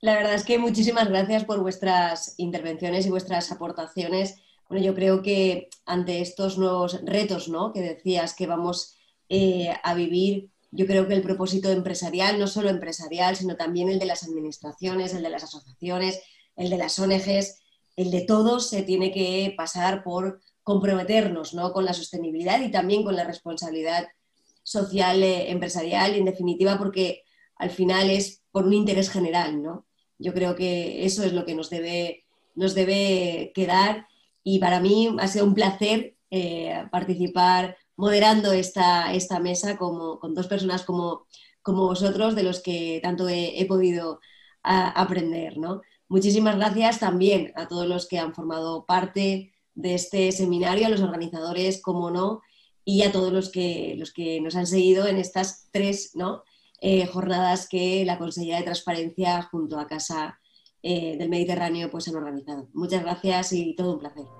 La verdad es que muchísimas gracias por vuestras intervenciones y vuestras aportaciones. Bueno, yo creo que ante estos nuevos retos ¿no? que decías que vamos eh, a vivir, yo creo que el propósito empresarial, no solo empresarial, sino también el de las administraciones, el de las asociaciones, el de las ONGs, el de todos se tiene que pasar por comprometernos ¿no? con la sostenibilidad y también con la responsabilidad social eh, empresarial, en definitiva, porque al final es por un interés general. ¿no? Yo creo que eso es lo que nos debe, nos debe quedar y para mí ha sido un placer eh, participar moderando esta, esta mesa como, con dos personas como, como vosotros, de los que tanto he, podido aprender. ¿no? Muchísimas gracias también a todos los que han formado parte de este seminario, a los organizadores, como no, y a todos los que, los que nos han seguido en estas tres ¿no? Eh, jornadas que la Consejería de Transparencia junto a Casa eh, del Mediterráneo pues, han organizado. Muchas gracias y todo un placer.